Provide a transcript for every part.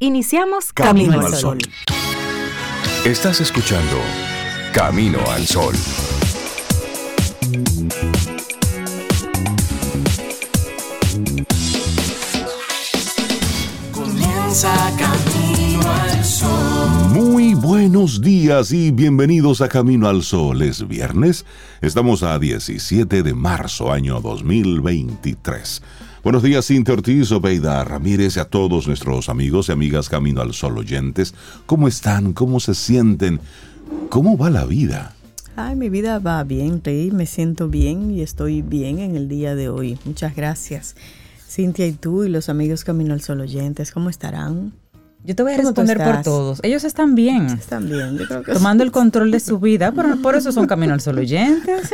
Iniciamos Camino, al Sol. Estás escuchando Camino al Sol. Comienza Camino al Sol. Muy buenos días y bienvenidos a Camino al Sol. Es viernes, estamos a 17 de marzo, año 2023. Buenos días, Cintia Ortiz, Obeida Ramírez y a todos nuestros amigos y amigas Camino al Sol oyentes. ¿Cómo están? ¿Cómo se sienten? ¿Cómo va la vida? Ay, mi vida va bien, Rey. Me siento bien y estoy bien en el día de hoy. Muchas gracias. Cintia y tú y los amigos Camino al Sol oyentes, ¿cómo estarán? Yo te voy a ¿Cómo tú responder por todos. Ellos están bien. Están bien, yo creo que Tomando el control de su vida, pero por eso son Camino al Sol oyentes.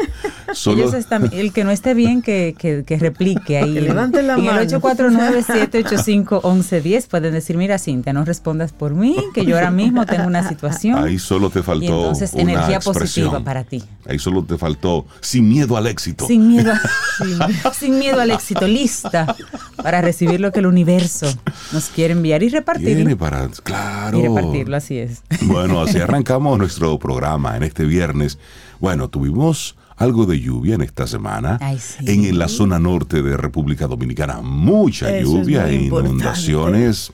Solo- Ellos están, el que no esté bien, que, que, que replique ahí. Que levanten la en mano. el 849-785-1110 pueden decir, mira Cintia, no respondas por mí, que yo ahora mismo tengo una situación. Ahí solo te faltó y entonces una energía expresión. positiva para ti. Ahí solo te faltó sin miedo al éxito. Sin miedo, a- sin miedo al éxito, lista para recibir lo que el universo nos quiere enviar y repartirlo. Para, claro. Y repartirlo, así es. Bueno, así arrancamos nuestro programa en este viernes. Bueno, tuvimos algo de lluvia en esta semana. Ay, sí. En la zona norte de República Dominicana, mucha Eso lluvia e importante. inundaciones.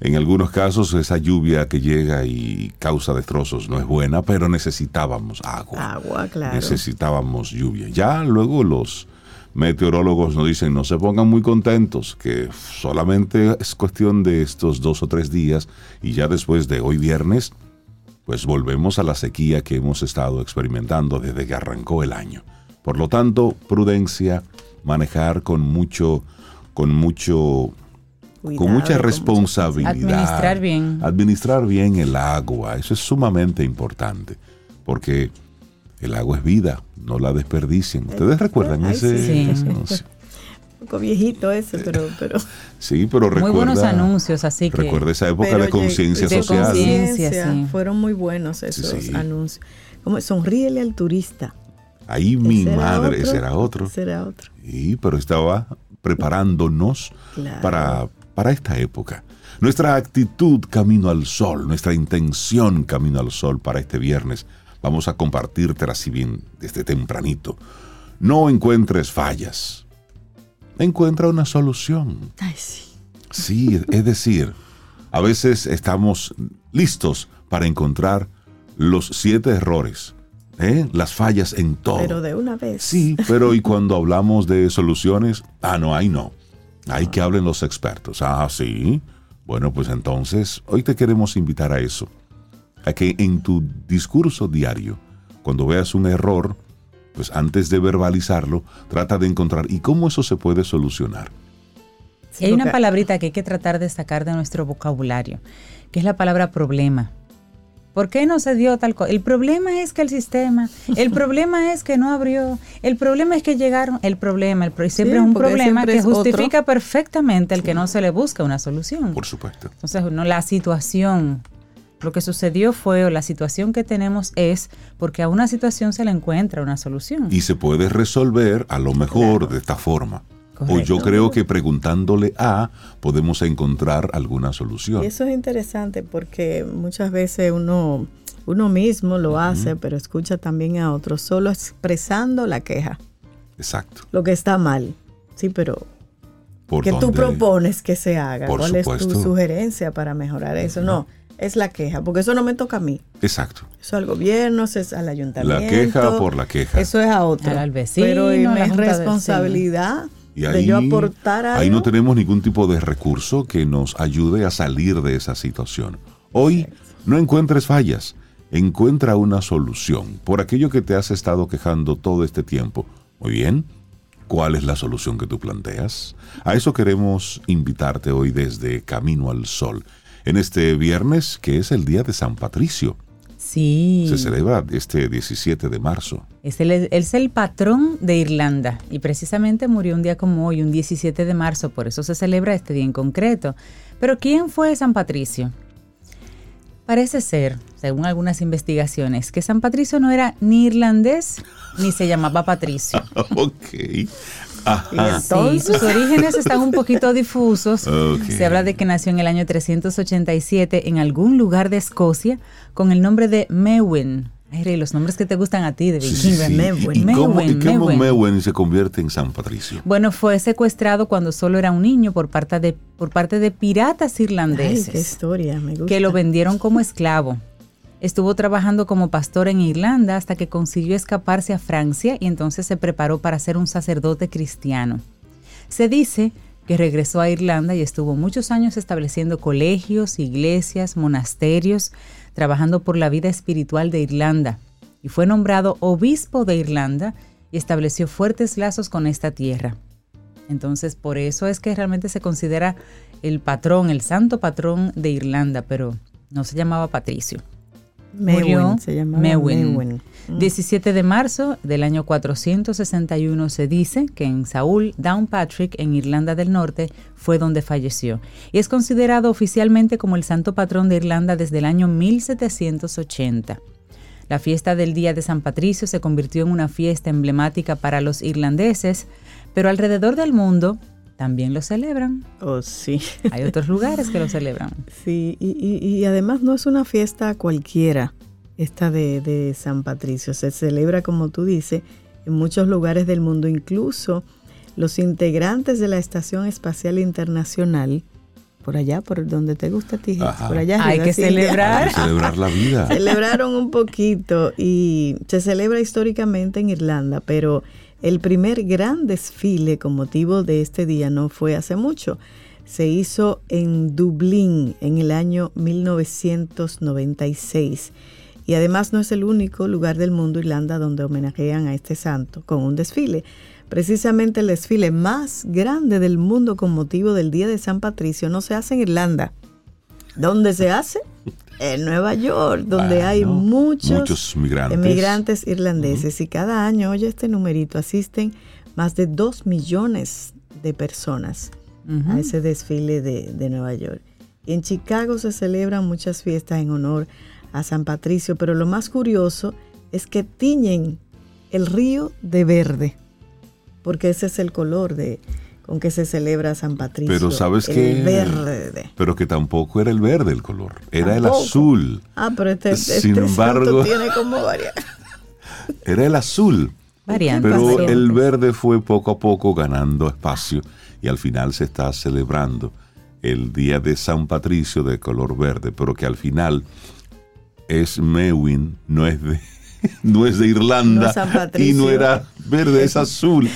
En algunos casos esa lluvia que llega y causa destrozos no es buena, pero necesitábamos agua. Agua, claro. Necesitábamos lluvia. Ya luego los meteorólogos nos dicen no se pongan muy contentos, que solamente es cuestión de estos dos o tres días y ya después de hoy viernes, pues volvemos a la sequía que hemos estado experimentando desde que arrancó el año. Por lo tanto, prudencia, manejar con mucho, con mucho Cuidado, con mucha con responsabilidad. Administrar bien. Administrar bien el agua, eso es sumamente importante, porque el agua es vida, no la desperdicien. ¿Ustedes recuerdan ay, ese? sí. ese Sí. anuncio? Un poco viejito ese, pero, pero Sí, pero Muy recuerda. buenos anuncios, así que. Recuerda esa época de conciencia social. sí. Fueron muy buenos esos Sí, sí. anuncios. Como sonríele al turista. Ahí mi madre, otro, ese era otro. ese era otro. Sí, pero estaba preparándonos Claro. para, para esta época. Nuestra actitud camino al sol, nuestra intención camino al sol para este viernes, vamos a compartírtela así bien desde tempranito. No encuentres fallas, encuentra una solución. Ay, sí. Sí, es decir, a veces estamos listos para encontrar los siete errores, ¿eh? las fallas en todo. Pero de una vez. Sí, pero y cuando hablamos de soluciones, ah, no, ahí no. Hay que hablen los expertos. Ah, sí. Bueno, pues entonces, hoy te queremos invitar a eso. A que en tu discurso diario, cuando veas un error, pues antes de verbalizarlo, trata de encontrar y cómo eso se puede solucionar. Sí, Hay una palabrita que hay que tratar de sacar de nuestro vocabulario, que es la palabra problema. ¿Por qué no se dio tal cosa? El problema es que el sistema, el problema es que no abrió, el problema es que llegaron, el problema, el pro- y siempre Sí, es un problema que otro. justifica perfectamente el que no se le busca una solución. Por supuesto. Entonces, no, la situación, lo que sucedió fue, o la situación que tenemos es porque a una situación se le encuentra una solución. Y se puede resolver a lo mejor de esta forma. O yo Correcto. creo que preguntándole a, podemos encontrar alguna solución. Y eso es interesante porque muchas veces uno, uno mismo lo hace, pero escucha también a otros, solo expresando la queja, Exacto. lo que está mal. Sí, pero ¿Por ¿qué tú propones que se haga? Por ¿Cuál es tu supuesto. sugerencia para mejorar eso? No, es la queja, porque eso no me toca a mí. Exacto. Eso al gobierno, eso es al ayuntamiento. La queja por la queja. Eso es a otro. Al- vecino, Pero y de responsabilidad Y de yo aportar algo. ahí no tenemos ningún tipo de recurso que nos ayude a salir de esa situación. Hoy no encuentres fallas, encuentra una solución por aquello que te has estado quejando todo este tiempo. Muy bien, ¿cuál es la solución que tú planteas? A eso queremos invitarte hoy desde Camino al Sol, en este viernes que es el día de San Patricio. Sí. Se celebra este 17 de marzo. Es el, es el patrón de Irlanda y precisamente murió un día como hoy, un 17 de marzo, por eso se celebra este día en concreto. Pero ¿quién fue San Patricio? Parece ser, según algunas investigaciones, que San Patricio no era ni irlandés ni se llamaba Patricio. ok. Y Sí, sus orígenes están un poquito difusos. Se habla de que nació en el año 387 en algún lugar de Escocia con el nombre de Mewin. Ay, los nombres que te gustan a ti de Sí, vikingo. sí, sí. Mewin. ¿Y cómo, y se convierte en San Patricio? Bueno, fue secuestrado cuando solo era un niño por parte de, por parte de piratas ay, irlandeses qué historia, me gusta. que lo vendieron como esclavo. Estuvo trabajando como pastor en Irlanda hasta que consiguió escaparse a Francia y entonces se preparó para ser un sacerdote cristiano. Se dice que regresó a Irlanda y estuvo muchos años estableciendo colegios, iglesias, monasterios, trabajando por la vida espiritual de Irlanda. Y fue nombrado obispo de Irlanda y estableció fuertes lazos con esta tierra. Entonces, por eso es que realmente se considera el patrón, el santo patrón de Irlanda, pero no se llamaba Patricio. Mewin, Murió se llamaba Mewin. Mewin. Mm. 17 de marzo del año 461 se dice que en Saúl Downpatrick, en Irlanda del Norte, fue donde falleció. Y es considerado oficialmente como el santo patrón de Irlanda desde el año 1780. La fiesta del Día de San Patricio se convirtió en una fiesta emblemática para los irlandeses, pero alrededor del mundo también lo celebran. Oh, sí. Hay otros lugares que lo celebran. Sí, y, y- y además no es una fiesta cualquiera, esta de, de San Patricio. Se celebra, como tú dices, en muchos lugares del mundo, incluso los integrantes de la Estación Espacial Internacional, por allá, por donde te gusta a ti, Ajá. por allá. Hay que celebrar. Hay que celebrar la vida. Celebraron un poquito y se celebra históricamente en Irlanda, pero el primer gran desfile con motivo de este día no fue hace mucho. Se hizo en Dublín en el año 1996. Y además no es el único lugar del mundo, Irlanda, donde homenajean a este santo con un desfile. Precisamente el desfile más grande del mundo con motivo del Día de San Patricio no se hace en Irlanda. ¿Dónde se hace? En Nueva York, donde hay Bueno, muchos, muchos migrantes. emigrantes irlandeses. Y cada año, oye este numerito, asisten más de dos millones de personas a ese desfile de, de Nueva York. Y en Chicago se celebran muchas fiestas en honor a San Patricio, pero lo más curioso es que tiñen el río de verde, porque ese es el color de con que se celebra San Patricio. Pero sabes el que... verde. Pero que tampoco era el verde el color, era el azul. Ah, pero este, este Sin santo embargo- tiene como varias. Era el azul. Variantes. Pero Variantes. el verde fue poco a poco ganando espacio y al final se está celebrando el día de San Patricio de color verde, pero que al final es Mewin, no es de, no es de No Irlanda es San y no era verde, es azul.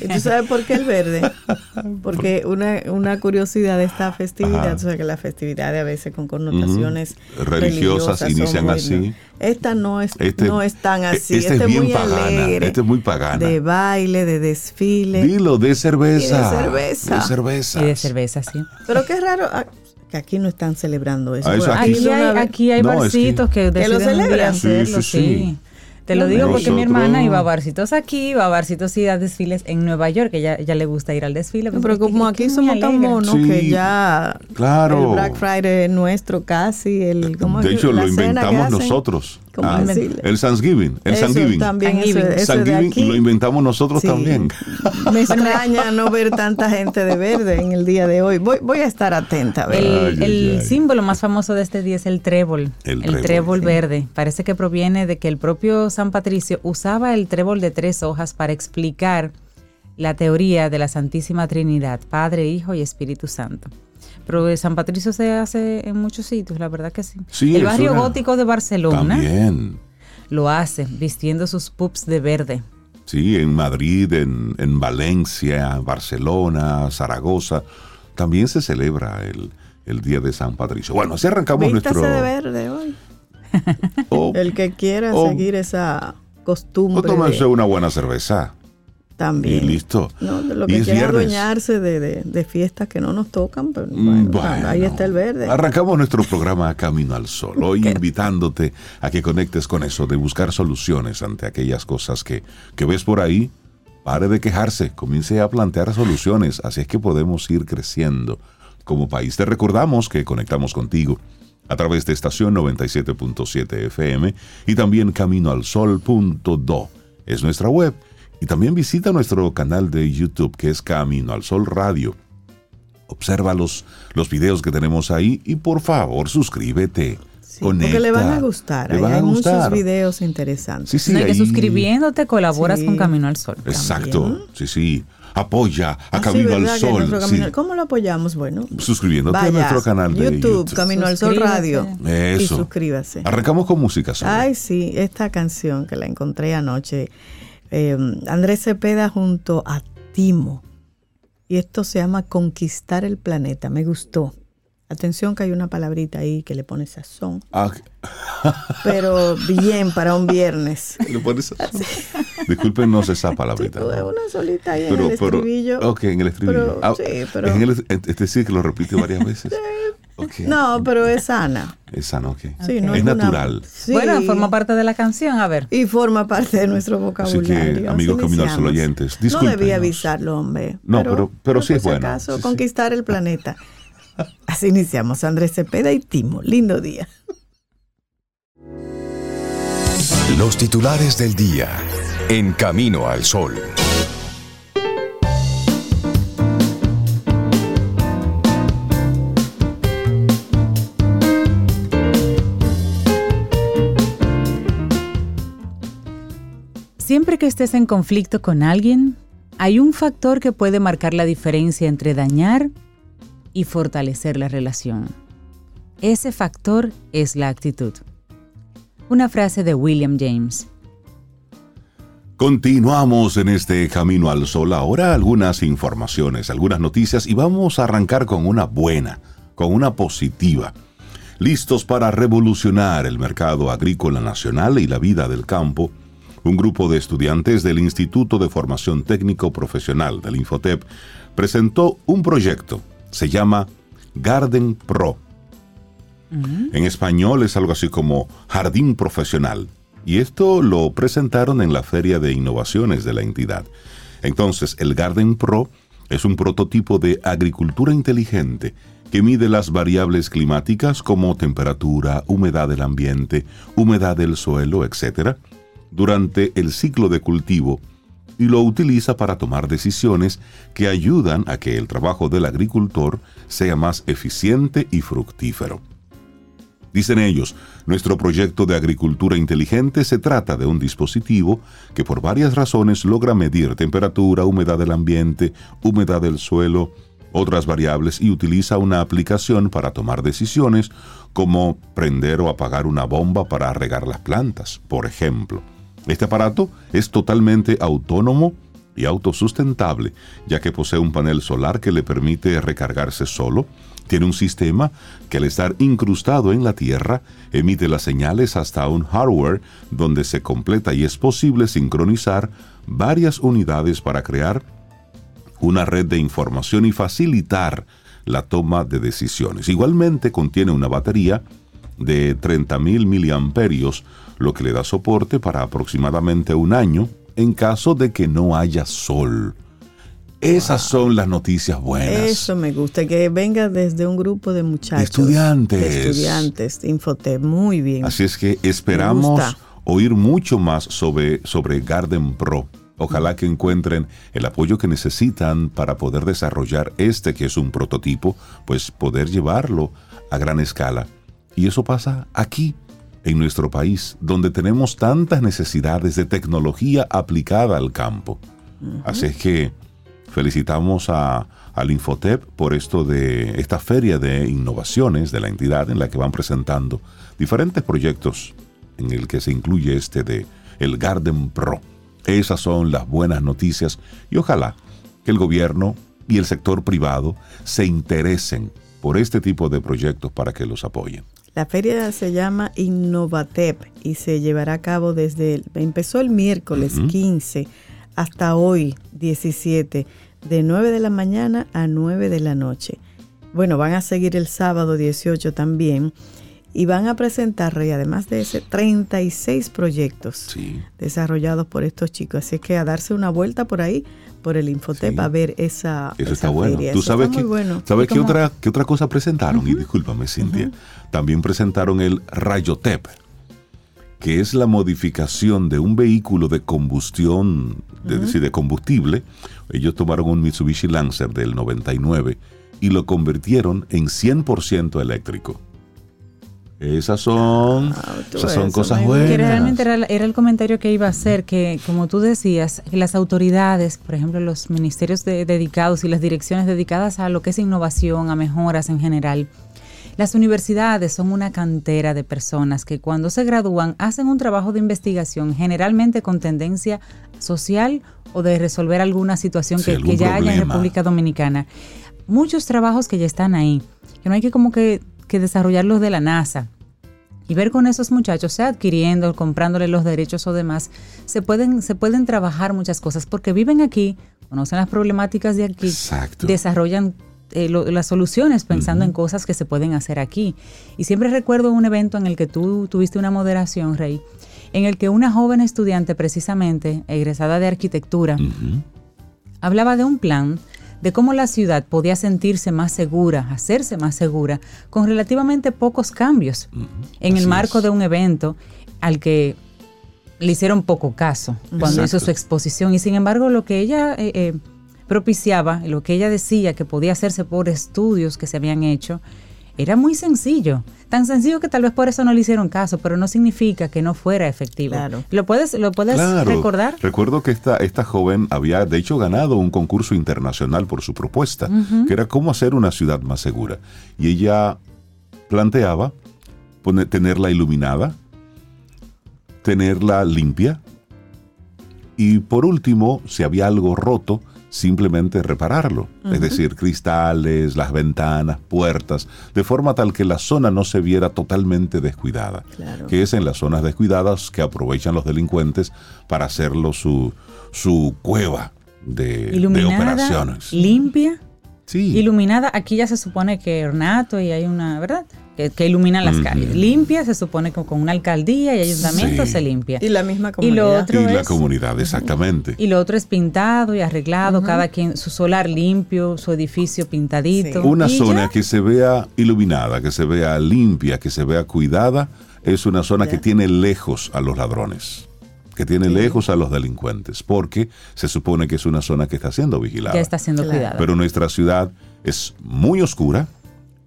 ¿Y tú sabes por qué el verde? Porque una, una curiosidad de esta festividad, Ajá. o sea que las festividades a veces con connotaciones. Religiosas son inician así. Esta no es, Este- no es tan así. este es Este, bien muy pagana, alegre. este es muy pagana. De baile, de desfile. Dilo, de cerveza. Y de cerveza. De cerveza. Y de cerveza, sí. Pero qué raro ah, que aquí no están celebrando eso. Ah, eso aquí hay, aquí hay No, es barcitos que, ¿Que lo deciden un día celebran? Sí, hacerlo, sí, sí. sí. Te lo digo porque mi hermana iba a barcitos aquí, iba a barcitos y a desfiles en Nueva York, que ella, ella le gusta ir al desfile. Pues, pero es que- como que aquí somos tan monos Sí, que ya claro. el Black Friday es nuestro casi, el ¿cómo De hecho, lo que inventamos hacen. nosotros. ¿Cómo Ah, decirle? el Thanksgiving. El Eso Thanksgiving. también, eso, Thanksgiving. eso de Thanksgiving aquí. lo inventamos nosotros Sí. también. Me extraña no ver tanta gente de verde en el día de hoy. Voy, voy a estar atenta. A ver. El, Ay, ay, el ay. símbolo más famoso de este día es el trébol. El El, trébol, trébol, sí. verde. Parece que proviene de que el propio San Patricio usaba el trébol de tres hojas para explicar la teoría de la Santísima Trinidad, Padre, Hijo y Espíritu Santo. Pero San Patricio se hace en muchos sitios, la verdad que sí. Sí, el barrio una- gótico de Barcelona También. lo hace vistiendo sus pups de verde. Sí, en Madrid, en, en Valencia, Barcelona, Zaragoza. También se celebra el, el Día de San Patricio. Bueno, así arrancamos Vístase nuestro... de verde hoy. O, El que quiera Oh. seguir esa o costumbre tomarse de- una buena cerveza. También. Y listo. No, lo que quiera adueñarse de, de- de fiestas que no nos tocan, pero Mm, bueno, ahí está el verde. Arrancamos nuestro programa Camino al Sol, hoy invitándote a que conectes con eso, de buscar soluciones ante aquellas cosas que, que ves por ahí. Pare de quejarse, comience a plantear soluciones, así es que podemos ir creciendo. Como país te recordamos que conectamos contigo a través de estación 97.7 FM y también caminoalsol.do. Es nuestra web Y también visita nuestro canal de YouTube que es Camino al Sol Radio. Observa los, los videos que tenemos ahí y por favor suscríbete. Sí, porque le van a gustar. Le van a hay gustar. muchos videos interesantes. Sí, sí, No, y que suscribiéndote colaboras Sí. con Camino al Sol. Exacto. Sí, sí. Apoya a Ah, sí, Camino al Sol. sí. ¿Cómo lo apoyamos? Bueno, Suscribiéndote vaya a nuestro canal de YouTube, YouTube. Camino al Sol. Radio. Y Eso. suscríbase. Arrancamos con música. Sol. Ay, sí, esta canción que la encontré anoche. Eh, Andrés Cepeda junto a Timo. Y esto se llama Conquistar el Planeta. Me gustó. Atención que hay una palabrita ahí que le pone sazón. Ah, Pero bien para un viernes. ¿le pones así? Discúlpenos esa palabrita. Tuve ¿no? una solita ahí Pero, en el pero, estribillo. ok, en el estribillo. Pero, Ah, sí, pero- en el, es decir, que lo repite varias veces. Ok. No, pero es sana. Esa no, ok. Sí, no es una- natural. Sí. Bueno, forma parte de la canción, a ver. Y forma parte de nuestro vocabulario. amigos Así al Sol iniciamos. oyentes, No debía avisarlo, hombre. No, pero- pero sí por es bueno. Sí, sí. conquistar el planeta. Así iniciamos. Andrés Cepeda y Timo. Lindo día. Los titulares del día en Camino al Sol. Siempre que estés en conflicto con alguien, hay un factor que puede marcar la diferencia entre dañar y fortalecer la relación. Ese factor es la actitud. Una frase de William James. Continuamos en este Camino al Sol. Ahora algunas informaciones, algunas noticias y vamos a arrancar con una buena, con una positiva. Listos para revolucionar el mercado agrícola nacional y la vida del campo, un grupo de estudiantes del Instituto de Formación Técnico Profesional del Infotep presentó un proyecto. Se llama Garden Pro. En español es algo así como Jardín Profesional. Y esto lo presentaron en la Feria de Innovaciones de la entidad. Entonces, el Garden Pro es un prototipo de agricultura inteligente que mide las variables climáticas como temperatura, humedad del ambiente, humedad del suelo, etc., durante el ciclo de cultivo y lo utiliza para tomar decisiones que ayudan a que el trabajo del agricultor sea más eficiente y fructífero. Dicen ellos, nuestro proyecto de agricultura inteligente se trata de un dispositivo que por varias razones logra medir temperatura, humedad del ambiente, humedad del suelo, otras variables y utiliza una aplicación para tomar decisiones como prender o apagar una bomba para regar las plantas, por ejemplo. Este aparato es totalmente autónomo y autosustentable, ya que posee un panel solar que le permite recargarse solo, tiene un sistema que al estar incrustado en la Tierra emite las señales hasta un hardware donde se completa y es posible sincronizar varias unidades para crear una red de información y facilitar la toma de decisiones. Igualmente contiene una batería de 30.000 miliamperios, lo que le da soporte para aproximadamente un año en caso de que no haya sol. Esas son las noticias buenas. Eso me gusta, que venga desde un grupo de muchachos. Estudiantes. de estudiantes Infotep. Muy bien. Así es que esperamos oír mucho más sobre, sobre Garden Pro. Ojalá que encuentren el apoyo que necesitan para poder desarrollar este que es un prototipo, pues poder llevarlo a gran escala. Y eso pasa aquí, en nuestro país, donde tenemos tantas necesidades de tecnología aplicada al campo. Así es que felicitamos a, al Infotep por esto de esta feria de innovaciones de la entidad en la que van presentando diferentes proyectos en el que se incluye este de el Garden Pro. Esas son las buenas noticias y ojalá que el gobierno y el sector privado se interesen por este tipo de proyectos para que los apoyen. La feria se llama Innovatep y se llevará a cabo desde, el- empezó el miércoles 15 hasta hoy 17, de 9 de la mañana a 9 de la noche. Bueno, van a seguir el sábado 18 también y van a presentar, Rey, además de ese, 36 proyectos Sí. desarrollados por estos chicos. Así que a darse una vuelta por ahí, por el Infotep, Sí. a ver esa, Eso esa está bueno. feria. Tú Eso sabes que, bueno. ¿sabes ¿Y qué otra, qué otra cosa presentaron? Y discúlpame, Cintia. También presentaron el Rayotep, que es la modificación de un vehículo de combustión de, decir, de combustible. Ellos tomaron un Mitsubishi Lancer del 99 y lo convirtieron en 100% eléctrico. Esas son, tú esas son cosas buenas. Que realmente era, era el comentario que iba a hacer, que como tú decías, que las autoridades, por ejemplo, los ministerios de- dedicados y las direcciones dedicadas a lo que es innovación, a mejoras en general, las universidades son una cantera de personas que cuando se gradúan hacen un trabajo de investigación, generalmente con tendencia social o de resolver alguna situación Sí, que, algún que ya haya en. República Dominicana. Muchos trabajos que ya están ahí, que no hay que como que, que desarrollarlos de la NASA y ver con esos muchachos, sea adquiriendo, comprándole los derechos o demás, se pueden, se pueden trabajar muchas cosas porque viven aquí, conocen las problemáticas de aquí, Exacto. desarrollan eh, lo- las soluciones pensando en cosas que se pueden hacer aquí. Y siempre recuerdo un evento en el que tú tuviste una moderación, Rey, en el que una joven estudiante precisamente, egresada de arquitectura, hablaba de un plan de cómo la ciudad podía sentirse más segura, hacerse más segura, con relativamente pocos cambios en el marco es. de un evento al que le hicieron poco caso cuando hizo su exposición. Y sin embargo, lo que ella eh, eh, propiciaba, lo que ella decía que podía hacerse por estudios que se habían hecho, era muy sencillo. Tan sencillo que tal vez por eso no le hicieron caso, pero no significa que no fuera efectivo. Claro. ¿Lo puedes, lo puedes Claro. recordar? Recuerdo que esta, esta joven había de hecho ganado un concurso internacional por su propuesta, que era cómo hacer una ciudad más segura. Y ella planteaba tenerla iluminada, tenerla limpia y por último, si había algo roto, simplemente repararlo. Es decir, cristales, las ventanas, puertas, de forma tal que la zona no se viera totalmente descuidada. Claro. Que es en las zonas descuidadas que aprovechan los delincuentes para hacerlo su, su cueva de, de operaciones. limpia, Sí. iluminada. Aquí ya se supone que ornato y hay una, ¿verdad? Que, que iluminan las calles. Limpia se supone que con una alcaldía y ayuntamiento Sí. se limpia. Y la misma Y lo comunidad. otro y la es- comunidad, exactamente. Y lo otro es pintado y arreglado, cada quien su solar limpio, su edificio pintadito. Sí. Una zona ya. que se vea iluminada, que se vea limpia, que se vea cuidada, es una zona que tiene lejos a los ladrones, que tiene lejos a los delincuentes, porque se supone que es una zona que está siendo vigilada. ya está siendo Claro. cuidada. Pero nuestra ciudad es muy oscura,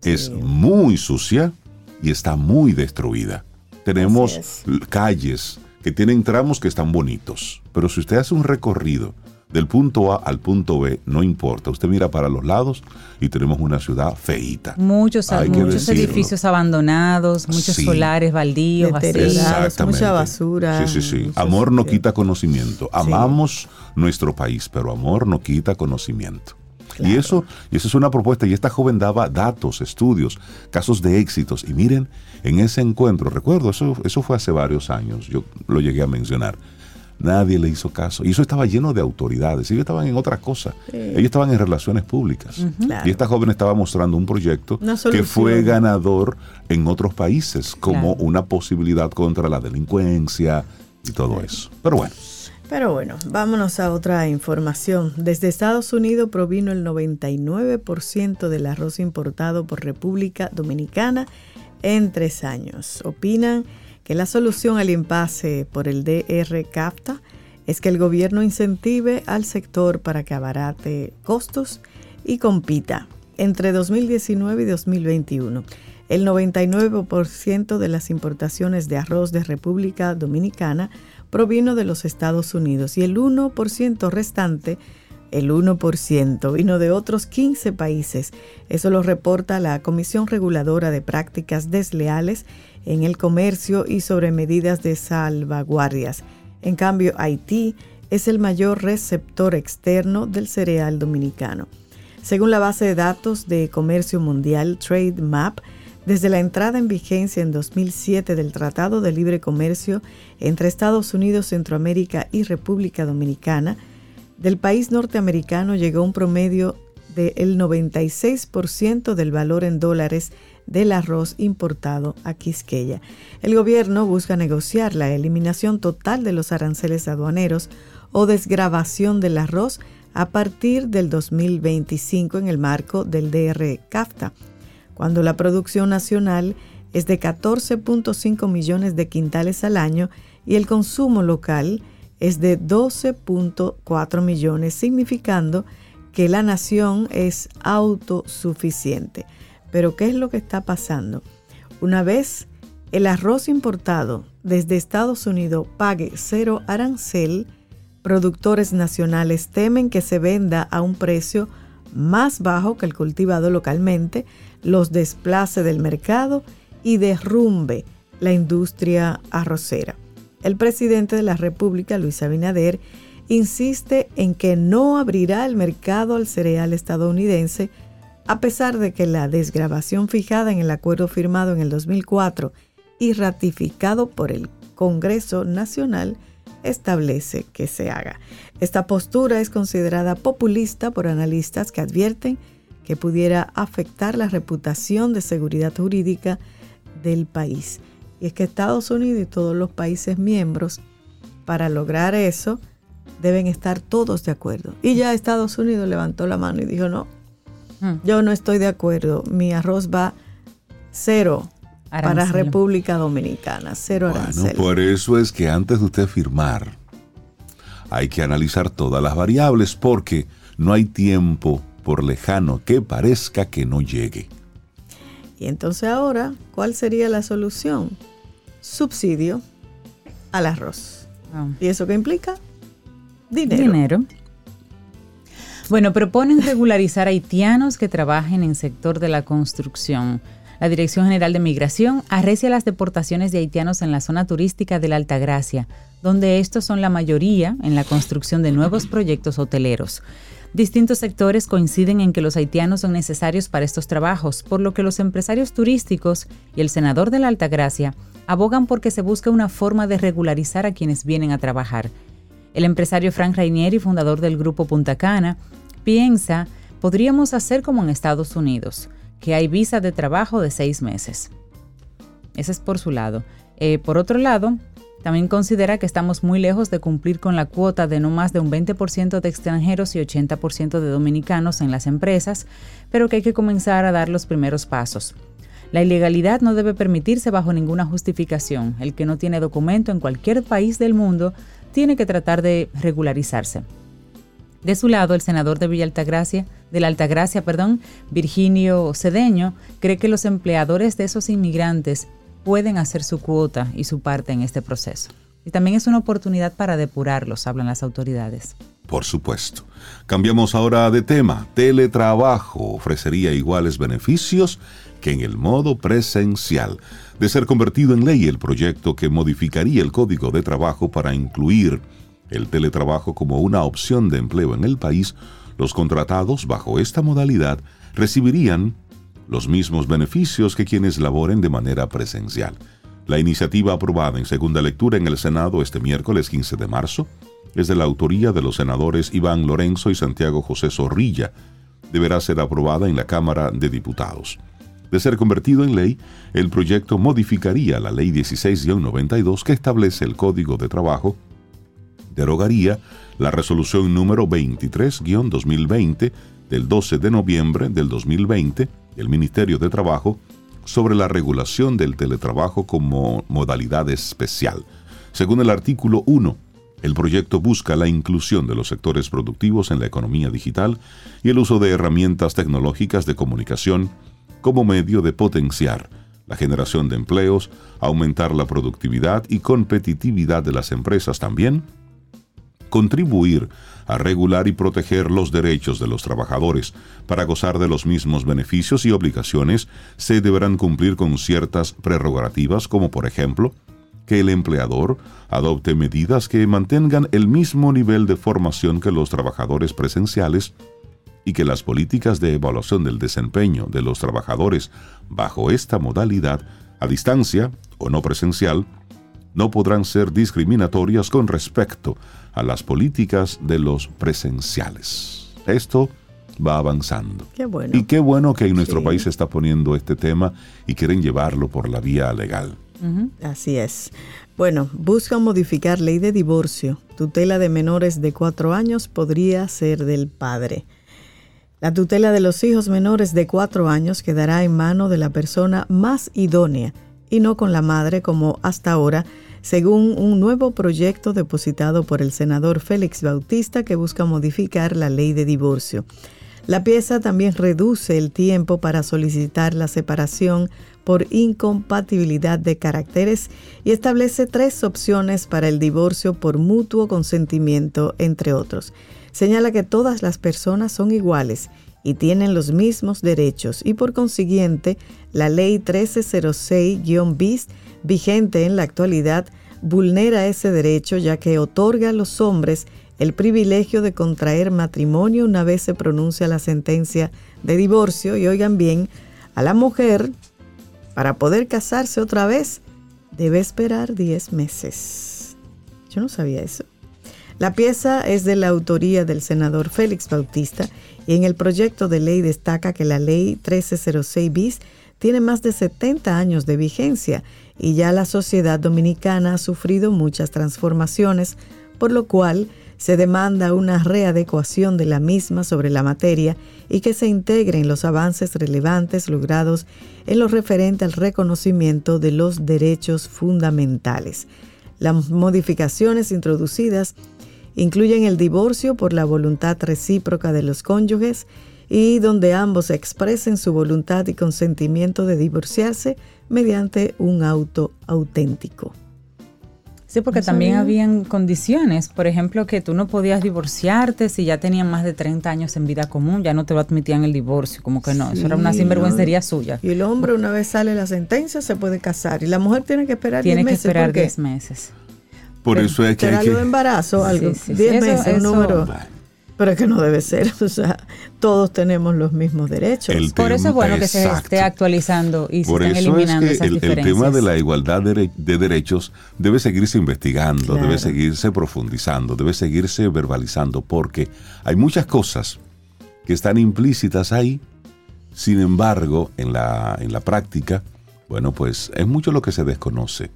es muy sucia y está muy destruida. Tenemos calles que tienen tramos que están bonitos, pero si usted hace un recorrido del punto A al punto B, no importa, usted mira para los lados y tenemos una ciudad feíta. Muchos, Hay edificios abandonados, muchos Sí. solares baldíos, vacíos. Exactamente. mucha basura, Sí, sí, sí. Amor no quita conocimiento. Amamos nuestro país, pero amor no quita conocimiento. Y eso, y eso es una propuesta. Y esta joven daba datos, estudios, casos de éxitos. Y miren, en ese encuentro, recuerdo, eso, eso fue hace varios años, yo lo llegué a mencionar. Nadie le hizo caso. Y eso estaba lleno de autoridades. Ellos estaban en otra cosa. Ellos estaban en relaciones públicas. Claro. Y esta joven estaba mostrando un proyecto que fue ganador en otros países como Claro. una posibilidad contra la delincuencia y todo eso. Pero bueno, Pero bueno, vámonos a otra información. Desde Estados Unidos provino el 99% del arroz importado por República Dominicana en tres años. Opinan que la solución al impasse por el DR CAFTA es que el gobierno incentive al sector para que abarate costos y compita entre 2019 y 2021. El 99% de las importaciones de arroz de República Dominicana provino de los Estados Unidos y el 1% restante, el 1% vino de otros 15 países. Eso lo reporta la Comisión Reguladora de Prácticas Desleales en el Comercio y sobre medidas de salvaguardias. En cambio, Haití es el mayor receptor externo del cereal dominicano. Según la base de datos de Comercio Mundial Trade Map, desde la entrada en vigencia en 2007 del Tratado de Libre Comercio entre Estados Unidos, Centroamérica y República Dominicana, del país norteamericano llegó un promedio del 96% del valor en dólares del arroz importado a Quisqueya. El gobierno busca negociar la eliminación total de los aranceles aduaneros o desgravación del arroz a partir del 2025 en el marco del DR CAFTA, cuando la producción nacional es de 14.5 millones de quintales al año y el consumo local es de 12.4 millones, significando que la nación es autosuficiente. Pero ¿qué es lo que está pasando? Una vez el arroz importado desde Estados Unidos pague cero arancel, productores nacionales temen que se venda a un precio más bajo que el cultivado localmente, los desplace del mercado y derrumbe la industria arrocera. El presidente de la República, Luis Abinader, insiste en que no abrirá el mercado al cereal estadounidense a pesar de que la desgrabación fijada en el acuerdo firmado en el 2004 y ratificado por el Congreso Nacional establece que se haga. Esta postura es considerada populista por analistas que advierten que pudiera afectar la reputación de seguridad jurídica del país. Y es que Estados Unidos y todos los países miembros, para lograr eso, deben estar todos de acuerdo. Y ya Estados Unidos levantó la mano y dijo, no, hmm. yo no estoy de acuerdo, mi arroz va cero para República Dominicana, cero bueno, por eso es que antes de usted firmar, hay que analizar todas las variables porque no hay tiempo, por lejano que parezca, que no llegue. Y entonces ahora, ¿cuál sería la solución? Subsidio al arroz. Ah. ¿Y eso qué implica? Dinero. Dinero. Bueno, proponen regularizar haitianos que trabajen en sector de la construcción. La Dirección General de Migración arrecia las deportaciones de haitianos en la zona turística de la Altagracia, donde estos son la mayoría en la construcción de nuevos proyectos hoteleros. Distintos sectores coinciden en que los haitianos son necesarios para estos trabajos, por lo que los empresarios turísticos y el senador de la Altagracia abogan porque se busque una forma de regularizar a quienes vienen a trabajar. El empresario Frank Rainieri, fundador del grupo Punta Cana, piensa, podríamos hacer como en Estados Unidos que hay visa de trabajo de seis meses. Ese es por su lado. Eh, por otro lado, también considera que estamos muy lejos de cumplir con la cuota de no más de un 20% de extranjeros y 80% de dominicanos en las empresas, pero que hay que comenzar a dar los primeros pasos. La ilegalidad no debe permitirse bajo ninguna justificación. El que no tiene documento en cualquier país del mundo tiene que tratar de regularizarse. De su lado, el senador de Villa Altagracia, de la Altagracia, perdón, Virginio Cedeño, cree que los empleadores de esos inmigrantes pueden hacer su cuota y su parte en este proceso. Y también es una oportunidad para depurarlos, hablan las autoridades. Por supuesto. Cambiamos ahora de tema. Teletrabajo ofrecería iguales beneficios que en el modo presencial. De ser convertido en ley el proyecto que modificaría el Código de Trabajo para incluir el teletrabajo como una opción de empleo en el país, los contratados bajo esta modalidad recibirían los mismos beneficios que quienes laboren de manera presencial. La iniciativa aprobada en segunda lectura en el Senado este miércoles 15 de marzo es de la autoría de los senadores Iván Lorenzo y Santiago José Zorrilla. Deberá ser aprobada en la Cámara de Diputados. De ser convertido en ley, el proyecto modificaría la Ley 16-92 que establece el Código de Trabajo derogaría la resolución número 23-2020 del 12 de noviembre del 2020 del Ministerio de Trabajo sobre la regulación del teletrabajo como modalidad especial. Según el artículo 1, el proyecto busca la inclusión de los sectores productivos en la economía digital y el uso de herramientas tecnológicas de comunicación como medio de potenciar la generación de empleos, aumentar la productividad y competitividad de las empresas también, contribuir a regular y proteger los derechos de los trabajadores. Para gozar de los mismos beneficios y obligaciones, se deberán cumplir con ciertas prerrogativas como por ejemplo, que el empleador adopte medidas que mantengan el mismo nivel de formación que los trabajadores presenciales y que las políticas de evaluación del desempeño de los trabajadores bajo esta modalidad, a distancia o no presencial, no podrán ser discriminatorias con respecto a las políticas de los presenciales. Esto va avanzando. Qué bueno. Y qué bueno que en nuestro país se está poniendo este tema y quieren llevarlo por la vía legal. Así es. Bueno, buscan modificar ley de divorcio. Tutela de menores de cuatro años podría ser del padre. La tutela de los hijos menores de cuatro años quedará en mano de la persona más idónea y no con la madre como hasta ahora según un nuevo proyecto depositado por el senador Félix Bautista que busca modificar la ley de divorcio. La pieza también reduce el tiempo para solicitar la separación por incompatibilidad de caracteres y establece tres opciones para el divorcio por mutuo consentimiento, entre otros. Señala que todas las personas son iguales y tienen los mismos derechos y por consiguiente la ley 1306-bis vigente en la actualidad vulnera ese derecho ya que otorga a los hombres el privilegio de contraer matrimonio una vez se pronuncia la sentencia de divorcio y oigan bien, a la mujer, para poder casarse otra vez, debe esperar 10 meses. Yo no sabía eso. La pieza es de la autoría del senador Félix Bautista en el proyecto de ley destaca que la ley 1306 bis tiene más de 70 años de vigencia y ya la sociedad dominicana ha sufrido muchas transformaciones, por lo cual se demanda una readecuación de la misma sobre la materia y que se integren los avances relevantes logrados en lo referente al reconocimiento de los derechos fundamentales. Las modificaciones introducidas incluyen el divorcio por la voluntad recíproca de los cónyuges y donde ambos expresen su voluntad y consentimiento de divorciarse mediante un auto auténtico. Sí, porque también habían condiciones, por ejemplo, que tú no podías divorciarte si ya tenían más de 30 años en vida común, ya no te lo admitían el divorcio, como que no, eso era una sinvergüencería suya. Y el hombre una vez sale la sentencia se puede casar y la mujer tiene que esperar 10 meses. Tiene que esperar 10 meses. Por eso es que hay que... de embarazo, algo, 10 meses, un número... Pero es que no debe ser, o sea, todos tenemos los mismos derechos. Por eso es bueno que se esté actualizando y se estén eliminando es que esas el, el, tema de la igualdad de, de derechos debe seguirse investigando, Claro. debe seguirse profundizando, debe seguirse verbalizando, porque hay muchas cosas que están implícitas ahí, sin embargo, en la, en la práctica, bueno, pues es mucho lo que se desconoce.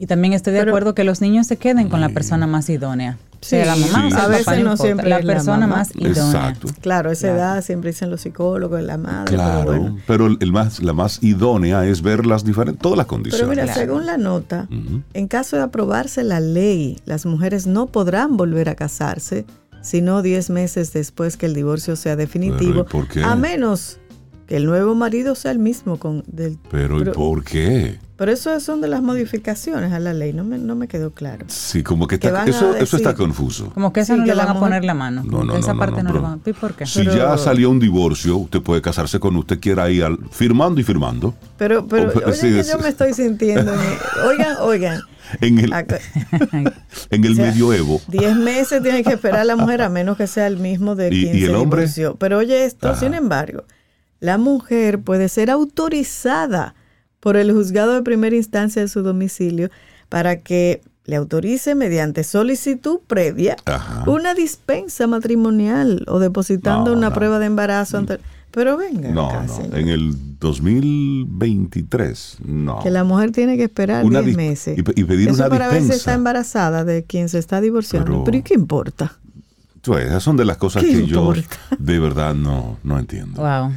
Y también estoy de Pero- acuerdo que los niños se queden con la persona más idónea. sea la mamá Sí. o sea A veces papá, no siempre la es la persona mamá. más idónea. Exacto. Claro, esa Claro. edad siempre dicen los psicólogos, la madre, Claro, pero bueno. pero el más, la más idónea es ver las diferentes, todas las Pero condiciones. mira, Claro. según la nota, en caso de aprobarse la ley, las mujeres no podrán volver a casarse, sino 10 meses después que el divorcio sea definitivo, Pero, ¿y por qué? a menos que el nuevo marido sea el mismo con del Pero, ¿y por qué? Pero eso son de las modificaciones a la ley, no me, no me quedó claro. Sí, como que está- a eso, eso está confuso. Como que esa Sí, no que le van a mujer- poner la mano. No, no, esa no, parte no, no, van a ¿Y por qué? Si Pero- ya salió un divorcio, usted puede casarse con usted quiera ahí al, firmando y firmando. Pero, pero, oigan sí, que es- yo me estoy sintiendo. oigan, oigan. En el, en el o sea, medioevo. 10 meses tiene que esperar la mujer a menos que sea el mismo de ¿Y- quien y el se hombre? divorció. Pero oye esto, Ajá. sin embargo, la mujer puede ser autorizada por el juzgado de primera instancia de su domicilio para que le autorice mediante solicitud previa Ajá. una dispensa matrimonial o depositando No, una no. prueba de embarazo. ante- Pero venga, No, acá, no. señor, En el 2023, no. que la mujer tiene que esperar Una 10 dis- meses. y pe- y pedir Eso una para ver si dispensa. está embarazada de quien se está divorciando. Pero- Pero, ¿y qué importa? Pues, esas son de las cosas ¿Qué que yo de verdad no, no entiendo. Wow.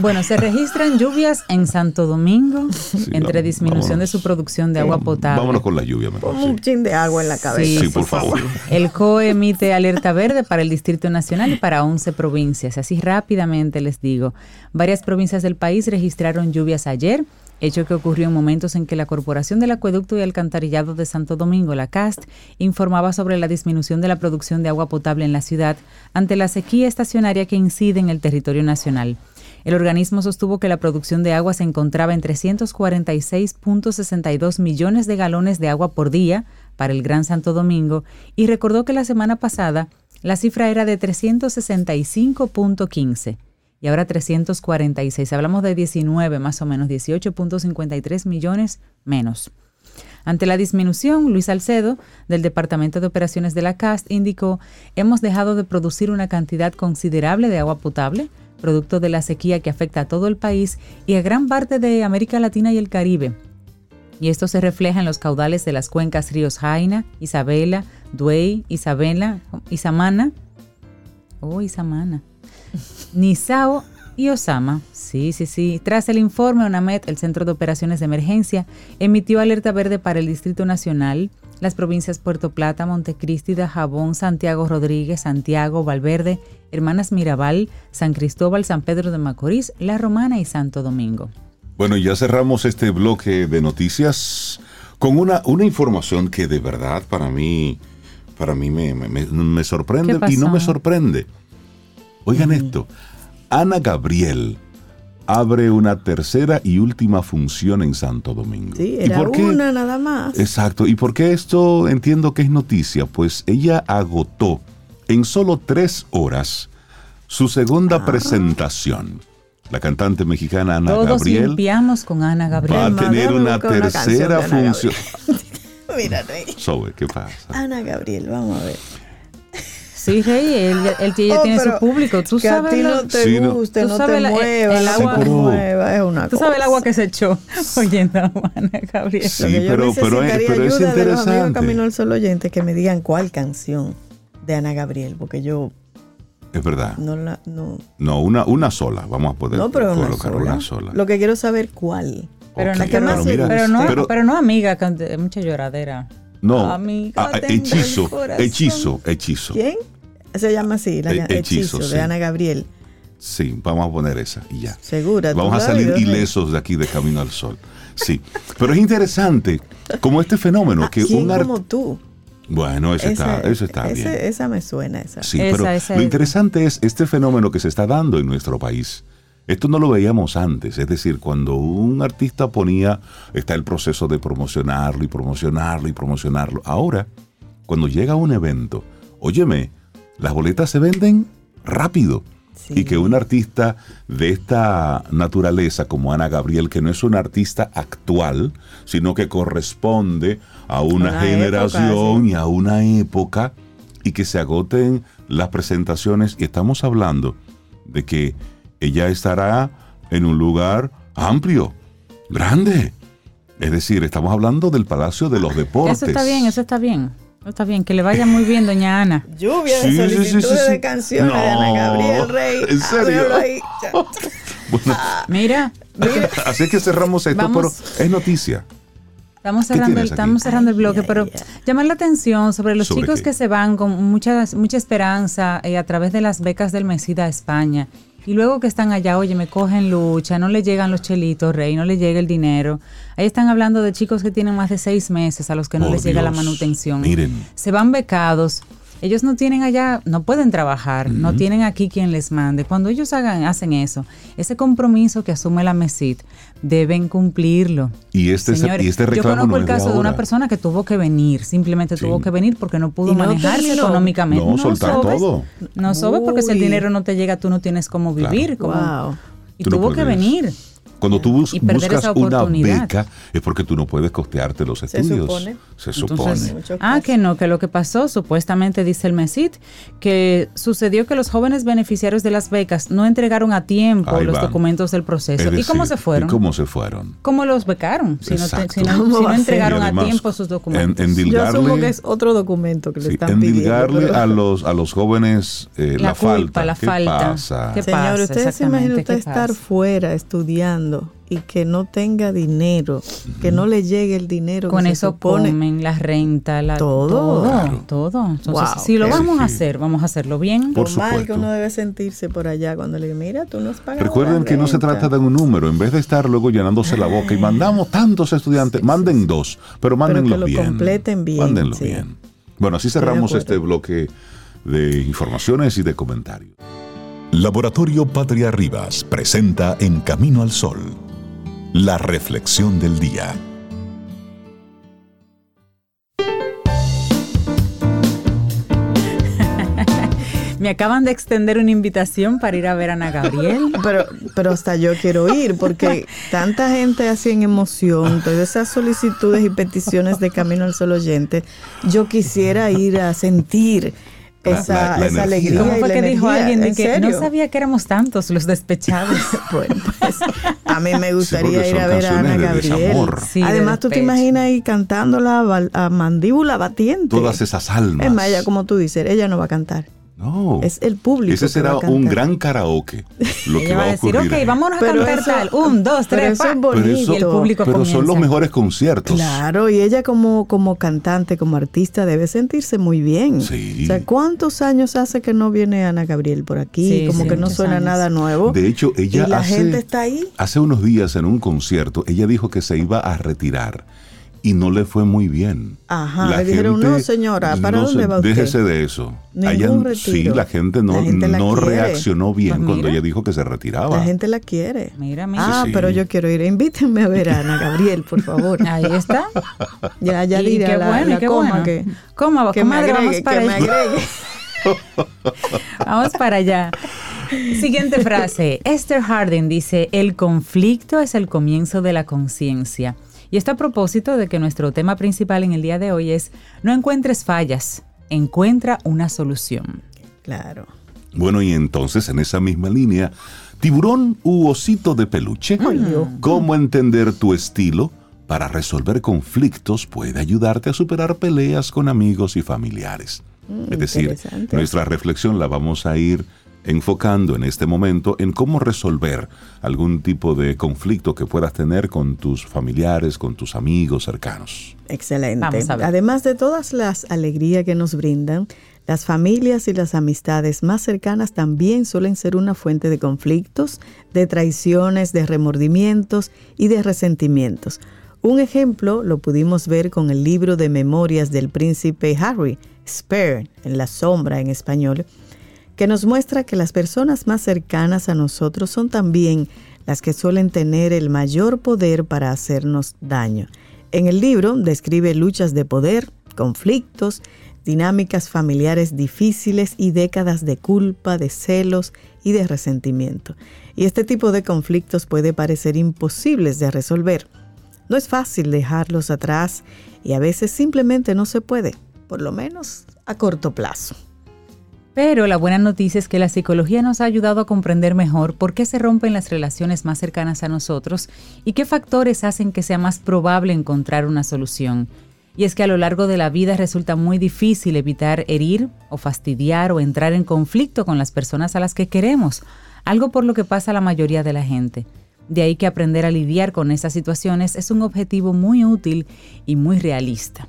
Bueno, se registran lluvias en Santo Domingo entre disminución de su producción de agua potable. Vámonos con la lluvia mejor. Un chin de agua en la cabeza. Sí, por favor. El COE emite alerta verde para el Distrito Nacional y para 11 provincias. Así rápidamente les digo. Varias provincias del país registraron lluvias ayer, hecho que ocurrió en momentos en que la Corporación del Acueducto y Alcantarillado de Santo Domingo, la CAST, informaba sobre la disminución de la producción de agua potable en la ciudad ante la sequía estacionaria que incide en el territorio nacional. El organismo sostuvo que la producción de agua se encontraba en 346.62 millones de galones de agua por día para el Gran Santo Domingo y recordó que la semana pasada la cifra era de 365.15 y ahora 346. Hablamos de 19 más o menos, 18.53 millones menos. Ante la disminución, Luis Salcedo, del Departamento de Operaciones de la CAST, indicó, hemos dejado de producir una cantidad considerable de agua potable, producto de la sequía que afecta a todo el país y a gran parte de América Latina y el Caribe. Y esto se refleja en los caudales de las cuencas ríos Jaina, Isabela, Duey, Isabela, Isamana, oh Isamana, Nizao Y Osama, sí, sí, sí. Tras el informe, ONAMED, el Centro de Operaciones de Emergencia, emitió alerta verde para el Distrito Nacional, las provincias Puerto Plata, Montecristi, Dajabón, Santiago Rodríguez, Santiago, Valverde, Hermanas Mirabal, San Cristóbal, San Pedro de Macorís, La Romana y Santo Domingo. Bueno, ya cerramos este bloque de noticias con una, una información que de verdad para mí, para mí me, me- me- me sorprende ¿Qué y no me sorprende. Oigan esto, Ana Gabriel abre una tercera y última función en Santo Domingo. Sí, ¿Y era por qué? una nada más. Exacto. ¿Y por qué esto entiendo que es noticia? Pues ella agotó en solo tres horas su segunda Ah. presentación. La cantante mexicana Ana Todos Gabriel limpiamos con Ana va a Gabriel. Tener una tercera función. Zoe, ¿qué pasa? Ana Gabriel, vamos a ver. Sí, Rey, él, él- ella Oh, tiene su público. Tú que a sabes, ti lo- no te Sí, no. guste, Tú no sabes te la- el- mueva, el no agua- mueva, es una tú sabes el agua que se echó oyendo a Ana Gabriel. Sí, que pero- pero es- pero es ayuda de los amigos interesante. Camino al Sol oyente que me digan cuál canción de Ana Gabriel, porque yo Es verdad. no la no, No, una, una sola. Vamos a poder no pero una colocar sola. una sola. Lo que quiero saber cuál. Pero, Ok, no, que pero, más mira, pero no, pero- pero no amiga, mucha lloradera. No, Amiga, ah, tengo hechizo, hechizo, hechizo. ¿Quién? Se llama así, la Eh, Hechizo, Hechizo, sí. de Ana Gabriel. Sí, vamos a poner esa y ya. Segura. Vamos a salir Rey? ilesos de aquí de Camino al Sol. Sí, pero es interesante como este fenómeno Ah, que ¿quién un como tú? Bueno, eso está, Ese- eso está ese- bien. Esa me suena, esa. Sí, Esa, pero esa lo es. interesante es este fenómeno que se está dando en nuestro país. Esto no lo veíamos antes, es decir, cuando un artista ponía, está el proceso de promocionarlo y promocionarlo y promocionarlo. Ahora, cuando llega un evento, óyeme, las boletas se venden rápido. Sí. Y que un artista de esta naturaleza como Ana Gabriel, que no es una artista actual, sino que corresponde a una, Una generación época, sí. y a una época, y que se agoten las presentaciones, y estamos hablando de que ella estará en un lugar amplio, grande. Es decir, estamos hablando del Palacio de los Deportes. Eso está bien, eso está bien. Eso Está bien, que le vaya muy bien, doña Ana. Lluvia de Sí, sí, sí, solicitudes sí, sí. de canciones de Ana Gabriel Rey. ¿en Ah, serio? Bueno, Mira, así es que cerramos esto, Vamos. pero es noticia. Estamos ¿Qué cerrando, el, estamos cerrando el bloque, ay, pero ay. llamar la atención sobre los ¿Sobre chicos qué? que se van con mucha, mucha esperanza eh, a través de las becas del Mesida a España. Y luego que están allá, oye, me cogen lucha, no le llegan los chelitos, rey, no le llega el dinero. Ahí están hablando de chicos que tienen más de seis meses a los que no les llega la manutención. miren. Se van becados. Ellos no tienen allá, no pueden trabajar, no tienen aquí quien les mande. Cuando ellos hagan, hacen eso, ese compromiso que asume la MESID, deben cumplirlo. Y este, Señores, y este yo reclamo conozco no el de caso de, una persona que tuvo que venir, simplemente Sí. tuvo que venir porque no pudo no manejarse económicamente. No, soltar sobes, todo. No sobes porque si el dinero no te llega, tú no tienes cómo Claro. vivir. Como, Wow. Y Tú no tuvo que venir. Cuando tú bus- buscas una beca es porque tú no puedes costearte los estudios. supone. Se Entonces, supone. Muchos ah, que no, que lo que pasó, supuestamente dice el MESIT, que sucedió que los jóvenes beneficiarios de las becas no entregaron a tiempo Ahí los van. documentos del proceso. Es ¿Y cómo decir, se fueron? ¿Y cómo se fueron? ¿Cómo los becaron? Si no, Exacto. si no- ¿Cómo si no a ser? entregaron Y a además, tiempo sus documentos. En, Yo endilgarle, asumo que es otro documento que le sí, están pidiendo. endilgarle pero- a los, a los jóvenes eh, la, La culpa, falta. la ¿Qué falta. pasa? ¿Qué Señor, pasa? ¿usted se imagina Exactamente, usted ¿qué estar fuera estudiando y que no tenga dinero, que no le llegue el dinero Con que se eso supone? comen, la renta, la, Todo. todo. Claro. todo. Entonces, Wow. si lo Sí, vamos a hacer, vamos a hacerlo bien. Por Lo mal que supuesto. uno debe sentirse por allá cuando le diga, mira, tú no has pagado Recuerden la que no se renta". trata de un número, en vez de estar luego llenándose la boca y mandamos tantos estudiantes, manden dos, pero mándenlos que lo bien. completen bien, Mándenlos sí. bien. Bueno, así cerramos este bloque de informaciones y de comentarios. Laboratorio Patria Rivas presenta En Camino al Sol, la reflexión del día. Me acaban de extender una invitación para ir a ver a Ana Gabriel. Pero, pero hasta yo quiero ir, porque tanta gente así en emoción, todas esas solicitudes y peticiones de Camino al Sol oyente, yo quisiera ir a sentir esa, la- la esa alegría. ¿Cómo y fue la que dijo energía. alguien de ¿En que serio? no sabía que éramos tantos los despechados? Bueno, pues a mí me gustaría porque ir a ver a Ana Gabriel. Sí, de Además, tú te imaginas ahí cantándola a mandíbula batiente. Todas esas almas. Es más, ella, como tú dices, ella no va a cantar. No. Es el público. Ese que será va a un gran karaoke. Lo que Ella va a a decir, ocurrir. ok, ahí. vámonos a Pero cantar eso- tal. Un, dos, pero tres, eso pa. es Pero, bonito. eso- Y el público pero son los comienza. mejores conciertos. Claro, y ella como, como cantante, como artista, debe sentirse muy bien. Sí. O sea, ¿cuántos años hace que no viene Ana Gabriel por aquí? Sí, como sí, que no suena años. nada nuevo. De hecho, ella y la hace, gente está ahí. hace unos días en un concierto, ella dijo que se iba a retirar y no le fue muy bien. Ajá, le dijeron, "No, señora, ¿para no dónde se- va usted?" Déjese de eso. Allá- sí, la gente no, La gente la no quiere. reaccionó bien Pues cuando mira. ella dijo que se retiraba. La gente la quiere. Mira, mira. Ah, Sí, pero yo quiero ir. Invítenme a ver a Ana Gabriel, por favor. Ahí está. Ya, ya Y diré qué a la, bueno, la qué coma bueno. que, Coma, que me comadre, vamos agregue, para que allá. agregue. Vamos para allá. Siguiente frase. Esther Harding dice, el conflicto es el comienzo de la conciencia. Y esto a propósito de que nuestro tema principal en el día de hoy es, no encuentres fallas, encuentra una solución. Claro. Bueno, y entonces en esa misma línea, tiburón u osito de peluche, ¿cómo entender tu estilo para resolver conflictos puede ayudarte a superar peleas con amigos y familiares? Mm, es decir, interesante. nuestra reflexión la vamos a ir enfocando en este momento en cómo resolver algún tipo de conflicto que puedas tener con tus familiares, con tus amigos cercanos. Excelente. Además de todas las alegrías que nos brindan, las familias y las amistades más cercanas también suelen ser una fuente de conflictos, de traiciones, de remordimientos y de resentimientos. Un ejemplo lo pudimos ver con el libro de memorias del príncipe Harry, Spare, en la sombra en español, que nos muestra que las personas más cercanas a nosotros son también las que suelen tener el mayor poder para hacernos daño. En el libro describe luchas de poder, conflictos, dinámicas familiares difíciles y décadas de culpa, de celos y de resentimiento. Y este tipo de conflictos puede parecer imposibles de resolver. No es fácil dejarlos atrás y a veces simplemente no se puede, por lo menos a corto plazo. Pero la buena noticia es que la psicología nos ha ayudado a comprender mejor por qué se rompen las relaciones más cercanas a nosotros y qué factores hacen que sea más probable encontrar una solución. Y es que a lo largo de la vida resulta muy difícil evitar herir o fastidiar o entrar en conflicto con las personas a las que queremos, algo por lo que pasa la mayoría de la gente. De ahí que aprender a lidiar con esas situaciones es un objetivo muy útil y muy realista.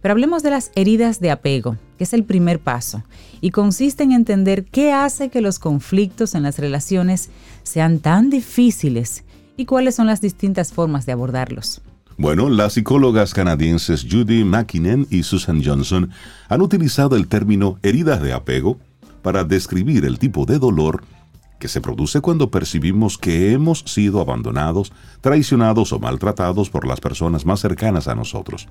Pero hablemos de las heridas de apego, que es el primer paso, y consiste en entender qué hace que los conflictos en las relaciones sean tan difíciles y cuáles son las distintas formas de abordarlos. Bueno, las psicólogas canadienses Judy McKinnon y Susan Johnson han utilizado el término heridas de apego para describir el tipo de dolor que se produce cuando percibimos que hemos sido abandonados, traicionados o maltratados por las personas más cercanas a nosotros.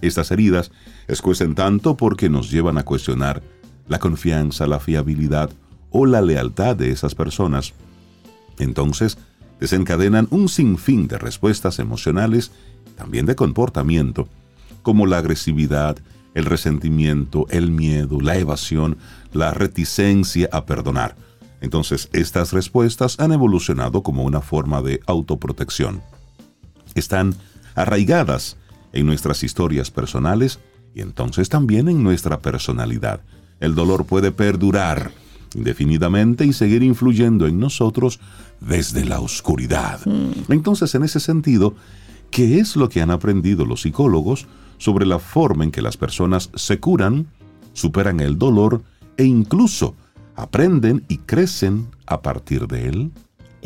Estas heridas escuecen tanto porque nos llevan a cuestionar la confianza, la fiabilidad o la lealtad de esas personas. Entonces, desencadenan un sinfín de respuestas emocionales, también de comportamiento, como la agresividad, el resentimiento, el miedo, la evasión, la reticencia a perdonar. Entonces, estas respuestas han evolucionado como una forma de autoprotección. Están arraigadas en nuestras historias personales y entonces también en nuestra personalidad. El dolor puede perdurar indefinidamente y seguir influyendo en nosotros desde la oscuridad. Entonces, en ese sentido, ¿qué es lo que han aprendido los psicólogos sobre la forma en que las personas se curan, superan el dolor e incluso aprenden y crecen a partir de él?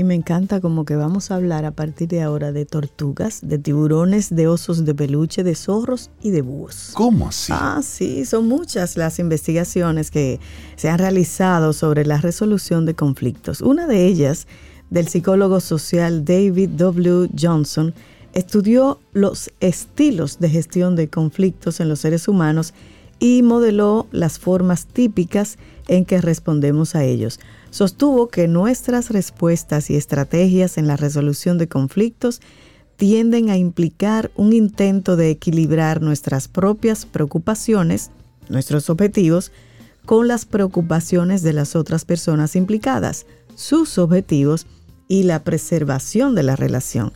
Y me encanta como que vamos a hablar a partir de ahora de tortugas, de tiburones, de osos de peluche, de zorros y de búhos. ¿Cómo así? Ah, sí, son muchas las investigaciones que se han realizado sobre la resolución de conflictos. Una de ellas, del psicólogo social David W. Johnson, estudió los estilos de gestión de conflictos en los seres humanos y modeló las formas típicas en que respondemos a ellos. Sostuvo que nuestras respuestas y estrategias en la resolución de conflictos tienden a implicar un intento de equilibrar nuestras propias preocupaciones, nuestros objetivos, con las preocupaciones de las otras personas implicadas, sus objetivos y la preservación de la relación.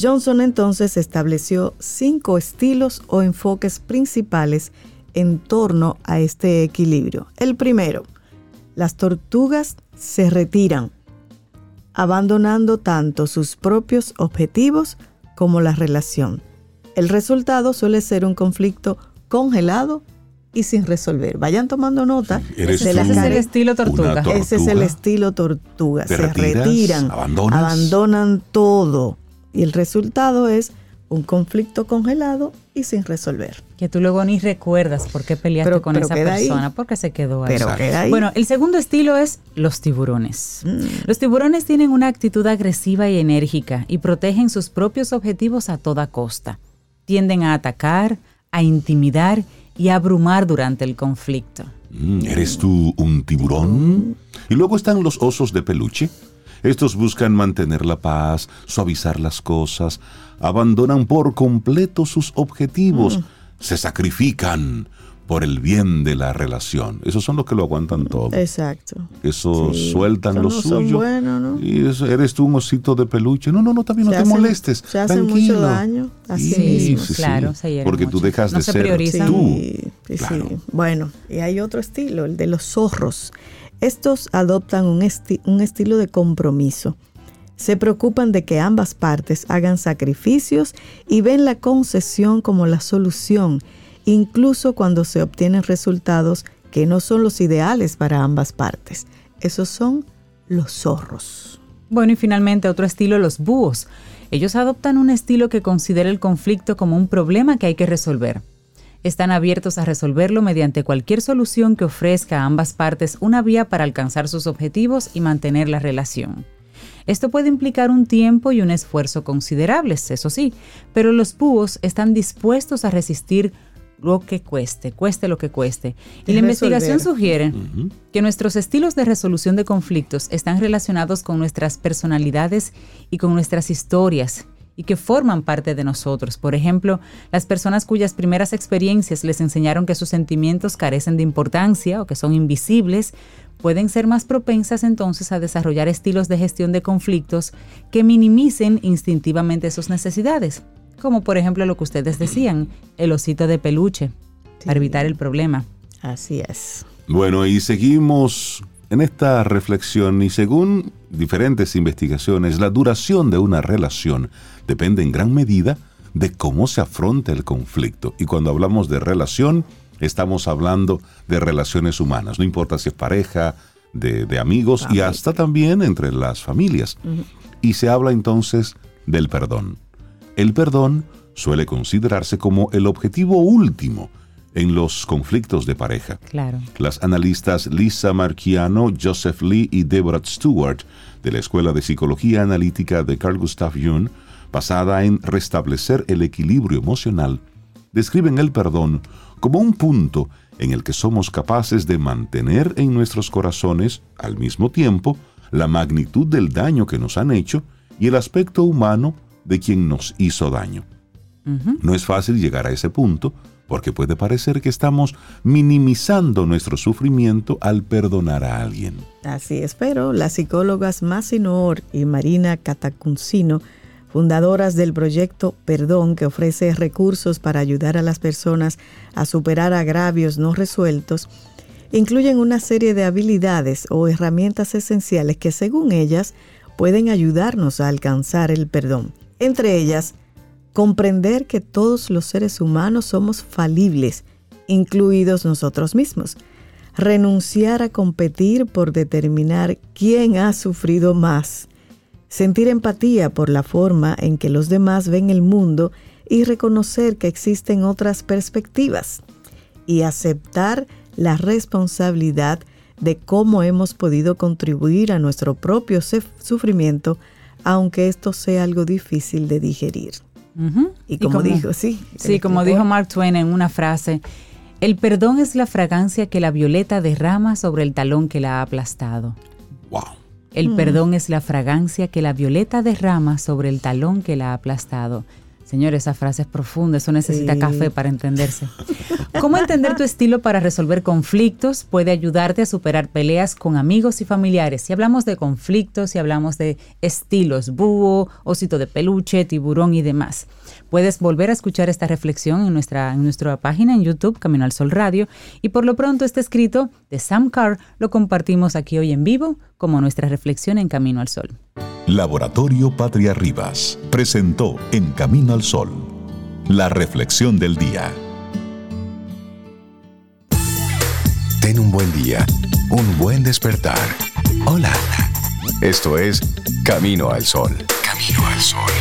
Johnson entonces estableció cinco estilos o enfoques principales en torno a este equilibrio. El primero, las tortugas se retiran, abandonando tanto sus propios objetivos como la relación. El resultado suele ser un conflicto congelado y sin resolver. Vayan tomando nota Eres de las tú Ese es el estilo tortuga. tortuga. ese es el estilo tortuga. Se retiras, retiran, abandonas. abandonan todo. Y el resultado es un conflicto congelado y sin resolver. Que tú luego ni recuerdas por qué peleaste Pero- con pero esa ahí. persona, porque se quedó ahí. Pero Exacto. queda ahí. Bueno, el segundo estilo es los tiburones. Mm. Los tiburones tienen una actitud agresiva y enérgica y protegen sus propios objetivos a toda costa. Tienden a atacar, a intimidar y a abrumar durante el conflicto. Mm, ¿Eres tú un tiburón? Y luego están los osos de peluche. Estos buscan mantener la paz, suavizar las cosas, abandonan por completo sus objetivos, se sacrifican por el bien de la relación. Esos son los que lo aguantan todo. Exacto. Eso Sí, sueltan eso lo no son suyo. buenos, ¿no? Y eso, eres tú un osito de peluche. No, no, no, también no te hacen- molestes. se hacen mucho daño a sí Sí, mismos. claro, se Porque tú dejas No de se ser priorizan. tú. Sí, sí, Claro. sí. Bueno, y hay otro estilo, el de los zorros. Estos adoptan un, esti- un estilo de compromiso. Se preocupan de que ambas partes hagan sacrificios y ven la concesión como la solución, incluso cuando se obtienen resultados que no son los ideales para ambas partes. Esos son los zorros. Bueno, y finalmente otro estilo, los búhos. Ellos adoptan un estilo que considera el conflicto como un problema que hay que resolver. Están abiertos a resolverlo mediante cualquier solución que ofrezca a ambas partes una vía para alcanzar sus objetivos y mantener la relación. Esto puede implicar un tiempo y un esfuerzo considerables, eso sí, pero los búhos están dispuestos a resistir lo que cueste, cueste lo que cueste. Y la investigación sugiere que nuestros estilos de resolución de conflictos están relacionados con nuestras personalidades y con nuestras historias y que forman parte de nosotros. Por ejemplo, las personas cuyas primeras experiencias les enseñaron que sus sentimientos carecen de importancia o que son invisibles, pueden ser más propensas entonces a desarrollar estilos de gestión de conflictos que minimicen instintivamente sus necesidades, como por ejemplo lo que ustedes decían, el osito de peluche, para evitar el problema. Así es. Bueno, y seguimos en esta reflexión y según diferentes investigaciones, la duración de una relación depende en gran medida de cómo se afronta el conflicto. Y cuando hablamos de relación, estamos hablando de relaciones humanas, no importa si es pareja, de, de amigos y hasta también entre las familias. Y se habla entonces del perdón. El perdón suele considerarse como el objetivo último en los conflictos de pareja. Claro. Las analistas Lisa Marchiano, Joseph Lee y Deborah Stewart de la Escuela de Psicología Analítica de Carl Gustav Jung, basada en restablecer el equilibrio emocional, describen el perdón como un punto en el que somos capaces de mantener en nuestros corazones, al mismo tiempo, la magnitud del daño que nos han hecho y el aspecto humano de quien nos hizo daño. No es fácil llegar a ese punto porque puede parecer que estamos minimizando nuestro sufrimiento al perdonar a alguien. Así es, pero las psicólogas Masinor y Marina Catacuncino, fundadoras del proyecto Perdón, que ofrece recursos para ayudar a las personas a superar agravios no resueltos, incluyen una serie de habilidades o herramientas esenciales que según ellas pueden ayudarnos a alcanzar el perdón. Entre ellas, comprender que todos los seres humanos somos falibles, incluidos nosotros mismos. Renunciar a competir por determinar quién ha sufrido más. Sentir empatía por la forma en que los demás ven el mundo y reconocer que existen otras perspectivas. Y aceptar la responsabilidad de cómo hemos podido contribuir a nuestro propio sufrimiento, aunque esto sea algo difícil de digerir. Ujú. Y como, dijo, sí. Sí, el como dijo Mark Twain en una frase, el perdón es la fragancia que la violeta derrama sobre el talón que la ha aplastado. ¡Wow! El perdón es la fragancia que la violeta derrama sobre el talón que la ha aplastado. Señor, esa frase es profunda, eso necesita café para entenderse. ¿Cómo entender tu estilo para resolver conflictos? Puede ayudarte a superar peleas con amigos y familiares. Si hablamos de conflictos, si hablamos de estilos, búho, osito de peluche, tiburón y demás. Puedes volver a escuchar esta reflexión en nuestra, en nuestra página en YouTube, Camino al Sol Radio. Y por lo pronto este escrito de Sam Carr lo compartimos aquí hoy en vivo como nuestra reflexión en Camino al Sol. Laboratorio Patria Rivas presentó En Camino al Sol la reflexión del día. Ten un buen día, un buen despertar. Hola. Esto es Camino al Sol. Camino al Sol.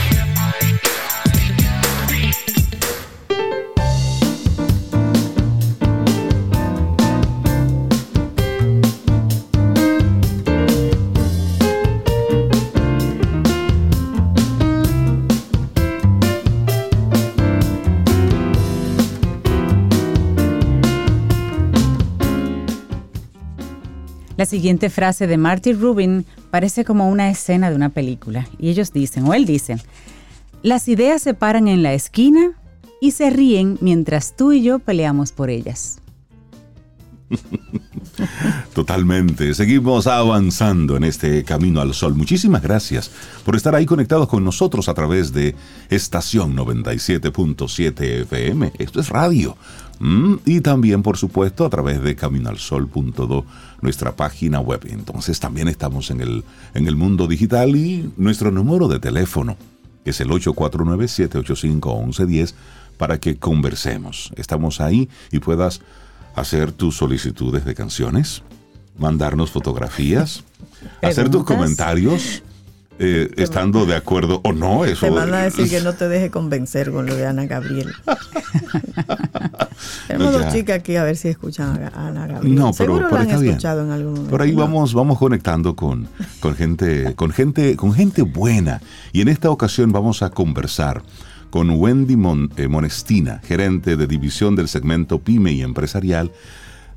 Siguiente frase de Marty Rubin parece como una escena de una película. Y ellos dicen, o él dice, las ideas se paran en la esquina y se ríen mientras tú y yo peleamos por ellas. Totalmente. Seguimos avanzando en este camino al sol. Muchísimas gracias por estar ahí conectados con nosotros a través de estación 97.7 FM. Esto es radio. Mm, y también, por supuesto, a través de caminoalsol.do, nuestra página web. Entonces también estamos en el, en el mundo digital y nuestro número de teléfono es el 849-785-1110 para que conversemos. Estamos ahí y puedas hacer tus solicitudes de canciones, mandarnos fotografías, hacer tus comentarios eh, estando de acuerdo o no. Eso, te van a decir que no te deje convencer con lo de Ana Gabriel. Tenemos dos chicas aquí a ver si escuchan a Ana Gabriel. No, pero, Seguro la han está bien. escuchado en algún momento. Por ahí ¿no? vamos, vamos conectando con, con gente, con gente, con gente buena. Y en esta ocasión vamos a conversar con Wendy Mon- eh, Monestina, gerente de división del segmento PYME y empresarial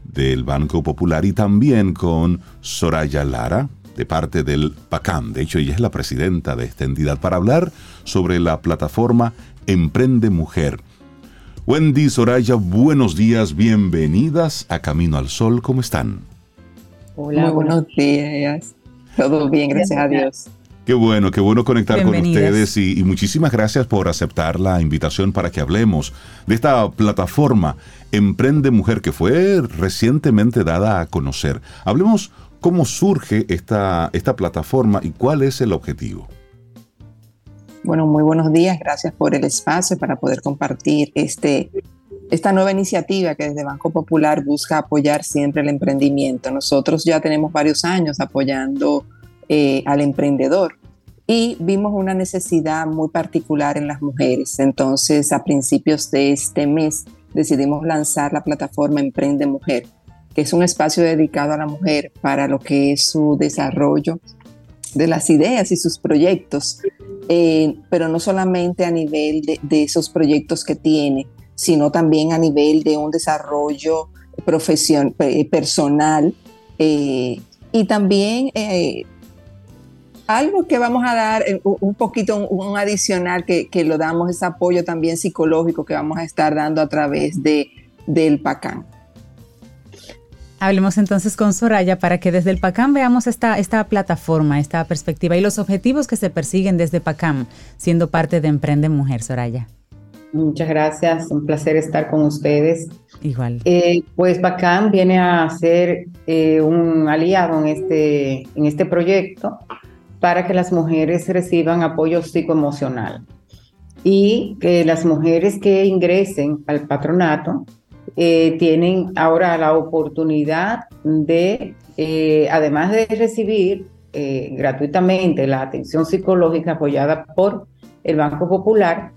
del Banco Popular, y también con Soraya Lara, de parte del PACAM. De hecho, ella es la presidenta de esta entidad para hablar sobre la plataforma Emprende Mujer. Wendy, Soraya, buenos días, bienvenidas a Camino al Sol, ¿cómo están? Hola, Muy buenos días. Todo bien, gracias a Dios. Qué bueno, qué bueno conectar con ustedes y, y muchísimas gracias por aceptar la invitación para que hablemos de esta plataforma Emprende Mujer que fue recientemente dada a conocer. Hablemos cómo surge esta, esta plataforma y cuál es el objetivo. Bueno, muy buenos días. Gracias por el espacio para poder compartir este, esta nueva iniciativa que desde Banco Popular busca apoyar siempre el emprendimiento. Nosotros ya tenemos varios años apoyando eh, al emprendedor y vimos una necesidad muy particular en las mujeres. Entonces, a principios de este mes decidimos lanzar la plataforma Emprende Mujer, que es un espacio dedicado a la mujer para lo que es su desarrollo de las ideas y sus proyectos, eh, pero no solamente a nivel de, esos proyectos que tiene, sino también a nivel de un desarrollo eh, personal eh, y también algo que vamos a dar un poquito, un, adicional que, que lo damos, es apoyo también psicológico que vamos a estar dando a través de, del PACAN. Hablemos entonces con Soraya para que desde el PACAM veamos esta, esta plataforma, esta perspectiva y los objetivos que se persiguen desde PACAM, siendo parte de Emprende Mujer, Soraya. Muchas gracias, un placer estar con ustedes. Igual. Eh, pues Bacán viene a ser eh, un aliado en este, en este proyecto para que las mujeres reciban apoyo psicoemocional y que las mujeres que ingresen al patronato eh, tienen ahora la oportunidad de, eh, además de recibir eh, gratuitamente la atención psicológica apoyada por el Banco Popular,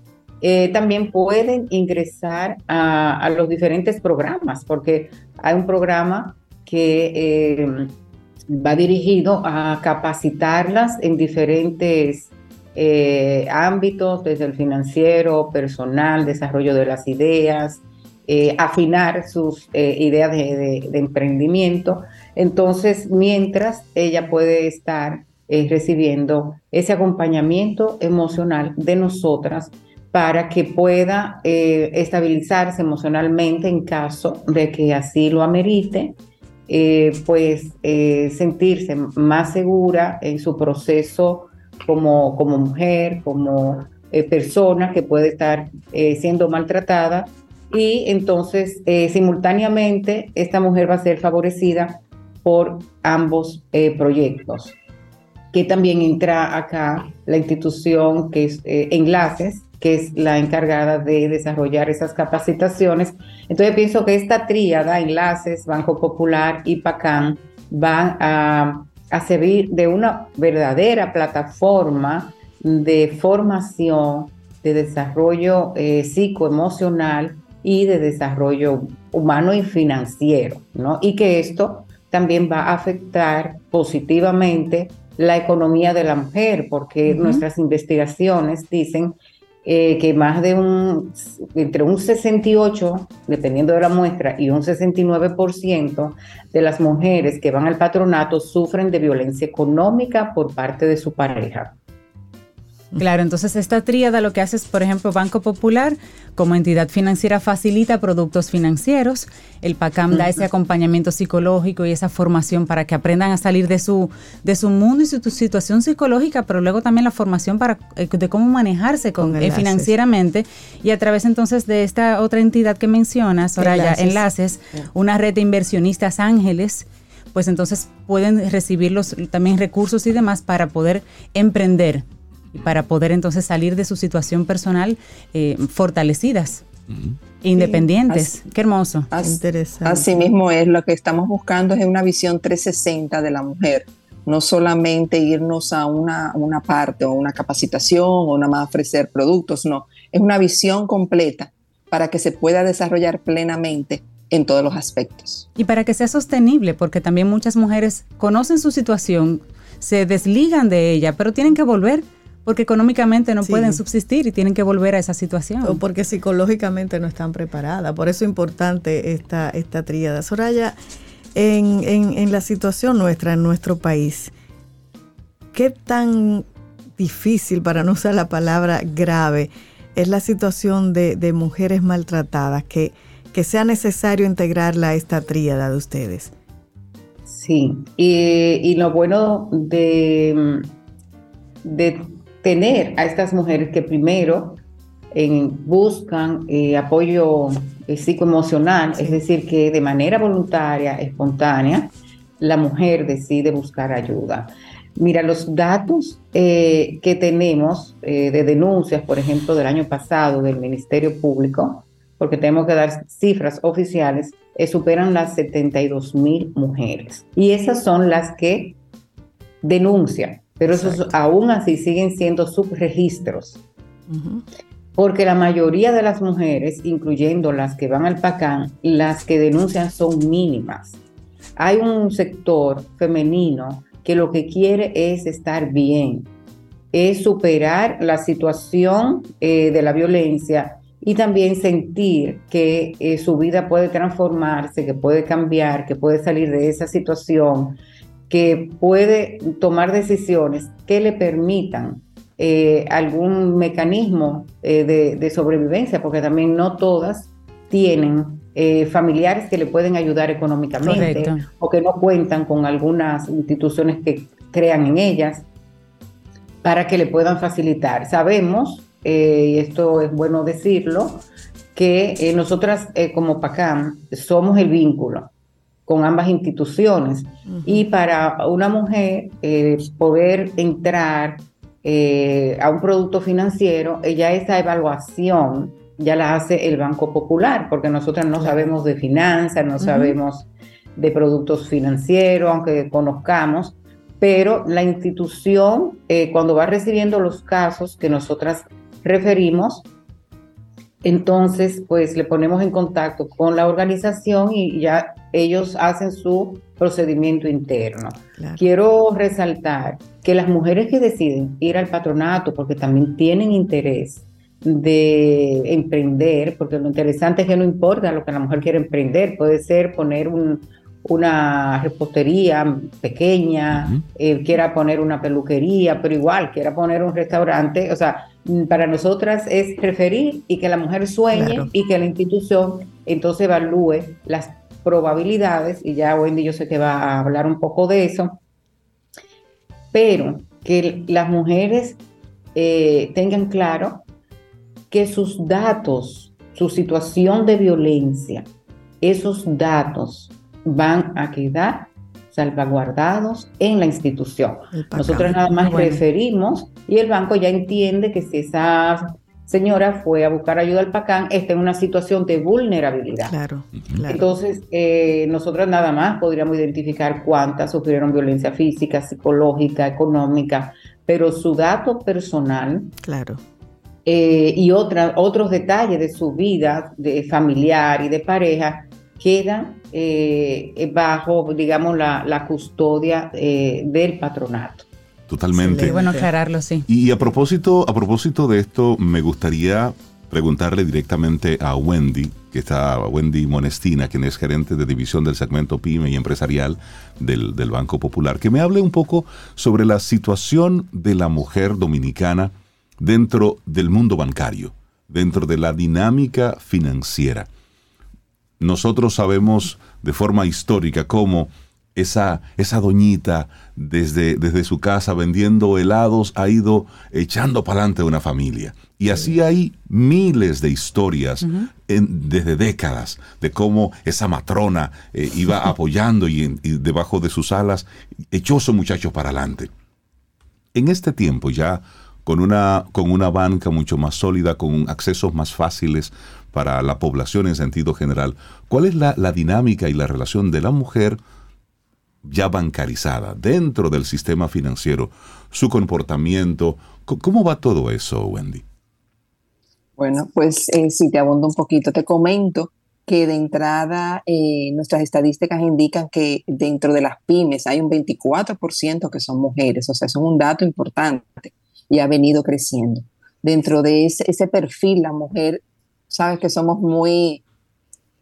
también pueden ingresar a, los diferentes programas, porque hay un programa que va dirigido a capacitarlas en diferentes ámbitos, desde el financiero, personal, desarrollo de las ideas, eh, afinar sus eh, ideas de, emprendimiento. Entonces, mientras ella puede estar eh, recibiendo ese acompañamiento emocional de nosotras para que pueda estabilizarse emocionalmente en caso de que así lo amerite, pues sentirse más segura en su proceso como mujer, como persona que puede estar siendo maltratada y entonces simultáneamente esta mujer va a ser favorecida por ambos proyectos que también entra acá la institución que es Enlaces, que es la encargada de desarrollar esas capacitaciones. Entonces pienso que esta tríada, Enlaces, Banco Popular y PACAN, van a, servir de una verdadera plataforma de formación, de desarrollo eh, psicoemocional y de desarrollo humano y financiero, ¿no? Y que esto también va a afectar positivamente la economía de la mujer, porque nuestras investigaciones dicen eh, que más de un, entre un 68, dependiendo de la muestra, y un 69% de las mujeres que van al patronato sufren de violencia económica por parte de su pareja. Claro, entonces esta tríada lo que hace es, por ejemplo, Banco Popular como entidad financiera facilita productos financieros, el PACAM da ese acompañamiento psicológico y esa formación para que aprendan a salir de su, de su mundo y su situación psicológica, pero luego también la formación para, eh, de cómo manejarse con, eh, financieramente. Y a través entonces de esta otra entidad que mencionas, Soraya, Enlaces, una red de inversionistas ángeles, pues entonces pueden recibir los, también recursos y demás para poder emprender para poder entonces salir de su situación personal eh, fortalecidas. Independientes, qué hermoso. Interesante. Así mismo es, lo que estamos buscando es una visión 360 de la mujer, no solamente irnos a una, una parte o una capacitación o nada más ofrecer productos, no, es una visión completa para que se pueda desarrollar plenamente en todos los aspectos. Y para que sea sostenible, porque también muchas mujeres conocen su situación, se desligan de ella, pero tienen que volver porque económicamente no pueden subsistir y tienen que volver a esa situación. O porque psicológicamente no están preparadas. Por eso es importante esta, esta tríada. Soraya, en, en, la situación nuestra, en nuestro país, ¿qué tan difícil, para no usar la palabra grave, es la situación de, mujeres maltratadas, que, que sea necesario integrarla a esta tríada de ustedes? Sí, y, y lo bueno de, de tener a estas mujeres que primero buscan eh, apoyo eh, psicoemocional, es decir, que de manera voluntaria, espontánea, la mujer decide buscar ayuda. Mira, los datos eh, que tenemos de denuncias, por ejemplo, del año pasado del Ministerio Público, porque tenemos que dar cifras oficiales, superan las 72 mil mujeres. Y esas son las que denuncian pero esos aún así siguen siendo subregistros. Porque la mayoría de las mujeres, incluyendo las que van al PACAN, las que denuncian son mínimas. Hay un sector femenino que lo que quiere es estar bien, es superar la situación eh, de la violencia y también sentir que eh, su vida puede transformarse, que puede cambiar, que puede salir de esa situación que puede tomar decisiones que le permitan eh, algún mecanismo eh, de, sobrevivencia, porque también no todas tienen eh, familiares que le pueden ayudar económicamente o que no cuentan con algunas instituciones que crean en ellas para que le puedan facilitar. Sabemos, y esto es bueno decirlo, que nosotras como PACAM somos el vínculo con ambas instituciones. Y para una mujer eh, poder entrar eh, a un producto financiero, ella esa evaluación ya la hace el Banco Popular, porque nosotras no sabemos de finanzas, no sabemos de productos financieros, aunque conozcamos, pero la institución, eh, cuando va recibiendo los casos que nosotras referimos, entonces, pues le ponemos en contacto con la organización y ya ellos hacen su procedimiento interno. Quiero resaltar que las mujeres que deciden ir al patronato porque también tienen interés de emprender, porque lo interesante es que no importa lo que la mujer quiere emprender, puede ser poner una repostería pequeña, eh, quiera poner una peluquería, pero igual quiera poner un restaurante, o sea, para nosotras es referir y que la mujer sueñe y que la institución entonces evalúe las probabilidades, y ya Wendy yo sé que va a hablar un poco de eso, pero que las mujeres eh, tengan claro que sus datos, su situación de violencia, esos datos van a quedar salvaguardados en la institución. Nosotros nada más referimos y el banco ya entiende que si esa señora fue a buscar ayuda al PACAN, está en una situación de vulnerabilidad. Claro, Entonces, eh, nosotros nada más podríamos identificar cuántas sufrieron violencia física, psicológica, económica, pero su dato personal. Claro. Eh, y otra, otros detalles de su vida de familiar y de pareja quedan eh, bajo, digamos, la, custodia del patronato. Totalmente. bueno aclararlo, sí. Y a propósito, a propósito de esto, me gustaría preguntarle directamente a Wendy, que está Wendy Monestina, quien es gerente de división del segmento PYME y empresarial del, del, Banco Popular, que me hable un poco sobre la situación de la mujer dominicana dentro del mundo bancario, dentro de la dinámica financiera. Nosotros sabemos de forma histórica cómo esa, esa doñita desde, desde su casa vendiendo helados ha ido echando para adelante una familia. Y así hay miles de historias desde décadas de cómo esa matrona eh, iba apoyando y, debajo de sus alas echó a esos muchachos para adelante. En este tiempo ya con una, con una banca mucho más sólida, con accesos más fáciles para la población en sentido general, ¿cuál es la, la dinámica y la relación de la mujer ya bancarizada dentro del sistema financiero, su comportamiento. ¿Cómo va todo eso, Wendy? Bueno, pues eh, si te abondo un poquito, te comento que de entrada eh, nuestras estadísticas indican que dentro de las pymes hay un 24% que son mujeres, o sea, es un dato importante y ha venido creciendo. Dentro de ese, perfil, la mujer, sabes que somos muy,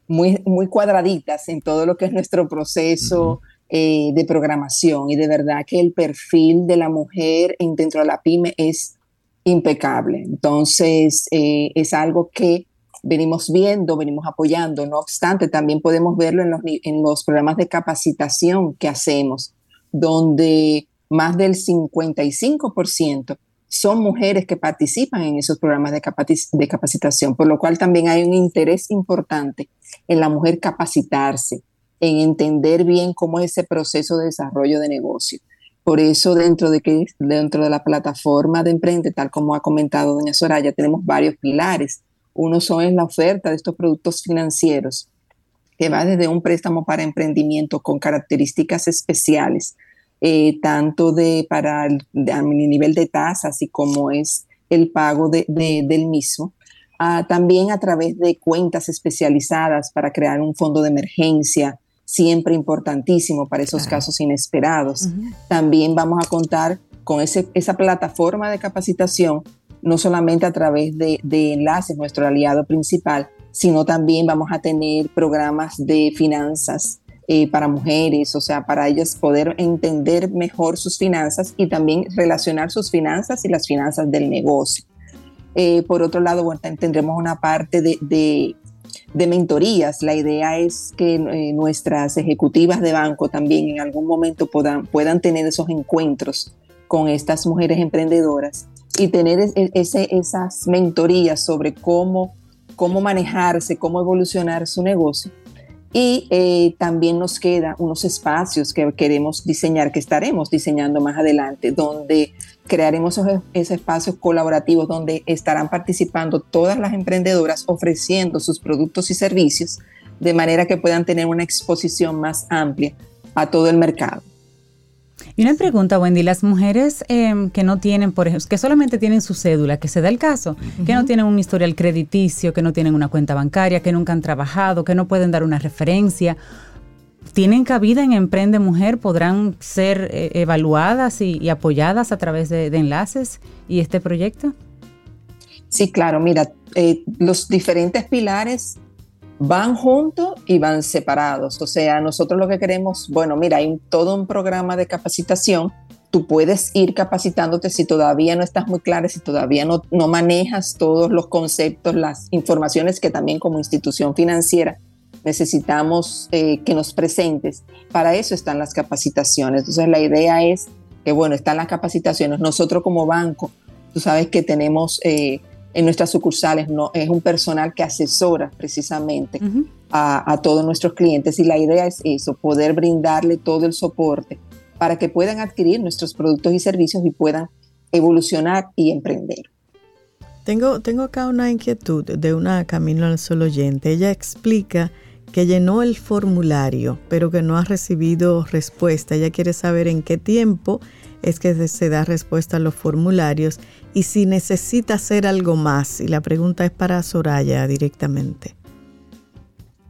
muy, muy cuadraditas en todo lo que es nuestro proceso. Eh, de programación y de verdad que el perfil de la mujer en, dentro de la pyme es impecable. Entonces, eh, es algo que venimos viendo, venimos apoyando. No obstante, también podemos verlo en los, en los programas de capacitación que hacemos, donde más del 55% son mujeres que participan en esos programas de, de capacitación, por lo cual también hay un interés importante en la mujer capacitarse, en entender bien cómo es ese proceso de desarrollo de negocio. Por eso dentro de, que, dentro de la plataforma de Emprende, tal como ha comentado doña Soraya, tenemos varios pilares. Uno son la oferta de estos productos financieros, que va desde un préstamo para emprendimiento con características especiales, eh, tanto de, para el nivel de tasa, así como es el pago de, del mismo, también a través de cuentas especializadas para crear un fondo de emergencia, siempre importantísimo para esos casos inesperados. También vamos a contar con ese, esa plataforma de capacitación, no solamente a través de, enlaces, nuestro aliado principal, sino también vamos a tener programas de finanzas eh, para mujeres, o sea, para ellas poder entender mejor sus finanzas y también relacionar sus finanzas y las finanzas del negocio. Eh, por otro lado, bueno, tendremos una parte de, de mentorías. La idea es que eh, nuestras ejecutivas de banco también en algún momento puedan, puedan tener esos encuentros con estas mujeres emprendedoras y tener ese, esas mentorías sobre cómo, cómo manejarse, cómo evolucionar su negocio. Y eh, también nos quedan unos espacios que queremos diseñar, que estaremos diseñando más adelante, donde crearemos esos, espacios colaborativos donde estarán participando todas las emprendedoras ofreciendo sus productos y servicios de manera que puedan tener una exposición más amplia a todo el mercado. Y una pregunta, Wendy, las mujeres em, que no tienen, por ejemplo, que solamente tienen su cédula, que se da el caso, que no tienen un historial crediticio, que no tienen una cuenta bancaria, que nunca han trabajado, que no pueden dar una referencia, ¿tienen cabida en Emprende Mujer? ¿Podrán ser eh, evaluadas y, apoyadas a través de, enlaces y este proyecto? Sí, claro, mira, eh, los diferentes pilares van juntos y van separados. O sea, nosotros lo que queremos, bueno, mira, hay todo un programa de capacitación tú puedes ir capacitándote si todavía no estás muy clara, si todavía no, no manejas todos los conceptos, las informaciones que también como institución financiera necesitamos eh, que nos presentes. Para eso están las capacitaciones. Entonces la idea es que, bueno, están las capacitaciones. Nosotros como banco, tú sabes que tenemos eh, en nuestras sucursales, no, es un personal que asesora precisamente a, a todos nuestros clientes y la idea es eso, poder brindarle todo el soporte para que puedan adquirir nuestros productos y servicios y puedan evolucionar y emprender. Tengo, tengo acá una inquietud de una Camino al Sol oyente. Ella explica que llenó el formulario, pero que no ha recibido respuesta. Ella quiere saber en qué tiempo es que se da respuesta a los formularios y si necesita hacer algo más. Y la pregunta es para Soraya directamente.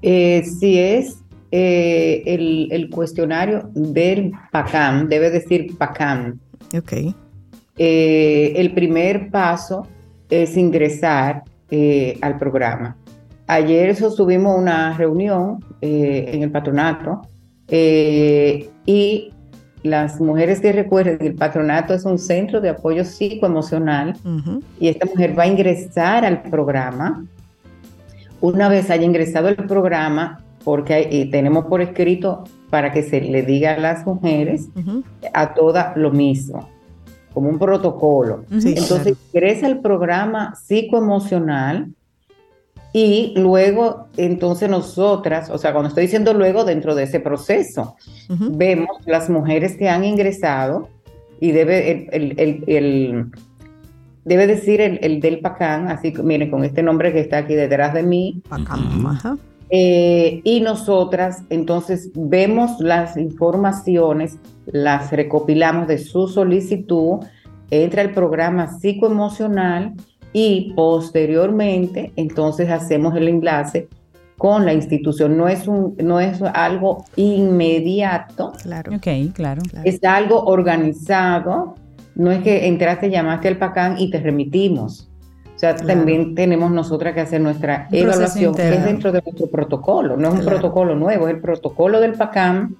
Eh, si es eh, el, cuestionario del PACAM, debe decir PACAM. Ok. Eh, el primer paso es ingresar al programa. Ayer sostuvimos una reunión en el patronato y las mujeres que recuerden que el patronato es un centro de apoyo psicoemocional y esta mujer va a ingresar al programa. Una vez haya ingresado al programa, porque eh, tenemos por escrito para que se le diga a las mujeres, a todas lo mismo, como un protocolo. Entonces ingresa al programa psicoemocional y luego, entonces nosotras, o sea, cuando estoy diciendo luego, dentro de ese proceso, vemos las mujeres que han ingresado y debe el, debe decir el, del PACAN, así que miren, con este nombre que está aquí detrás de mí. Eh, y nosotras entonces vemos las informaciones, las recopilamos de su solicitud, entra el programa psicoemocional y posteriormente entonces hacemos el enlace con la institución. No es, un, no es algo inmediato. Claro. Ok, claro, Es algo organizado. No es que entraste, llamaste al PACAN y te remitimos. O sea, también tenemos nosotras que hacer nuestra evaluación, que es dentro de nuestro protocolo. No es un protocolo nuevo, es el protocolo del PACAM.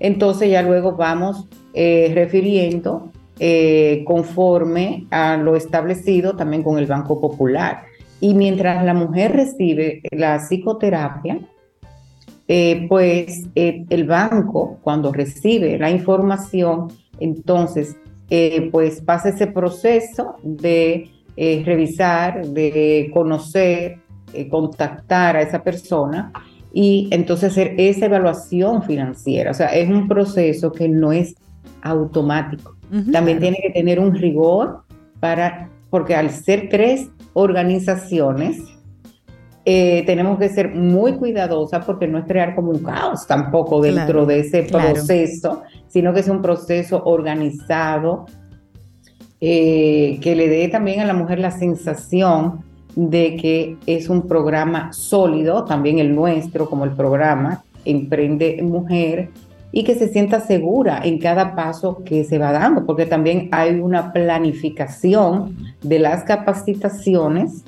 Entonces ya luego vamos eh, refiriendo eh, conforme a lo establecido también con el Banco Popular. Y mientras la mujer recibe la psicoterapia, eh, pues eh, el banco cuando recibe la información, entonces pues pasa ese proceso de revisar, de conocer, contactar a esa persona y entonces hacer esa evaluación financiera. O sea, es un proceso que no es automático. También tiene que tener un rigor para, porque al ser tres organizaciones, eh, tenemos que ser muy cuidadosas porque no es crear como un caos tampoco dentro de ese proceso, sino que es un proceso organizado eh, que le dé también a la mujer la sensación de que es un programa sólido, también el nuestro como el programa Emprende Mujer, y que se sienta segura en cada paso que se va dando, porque también hay una planificación de las capacitaciones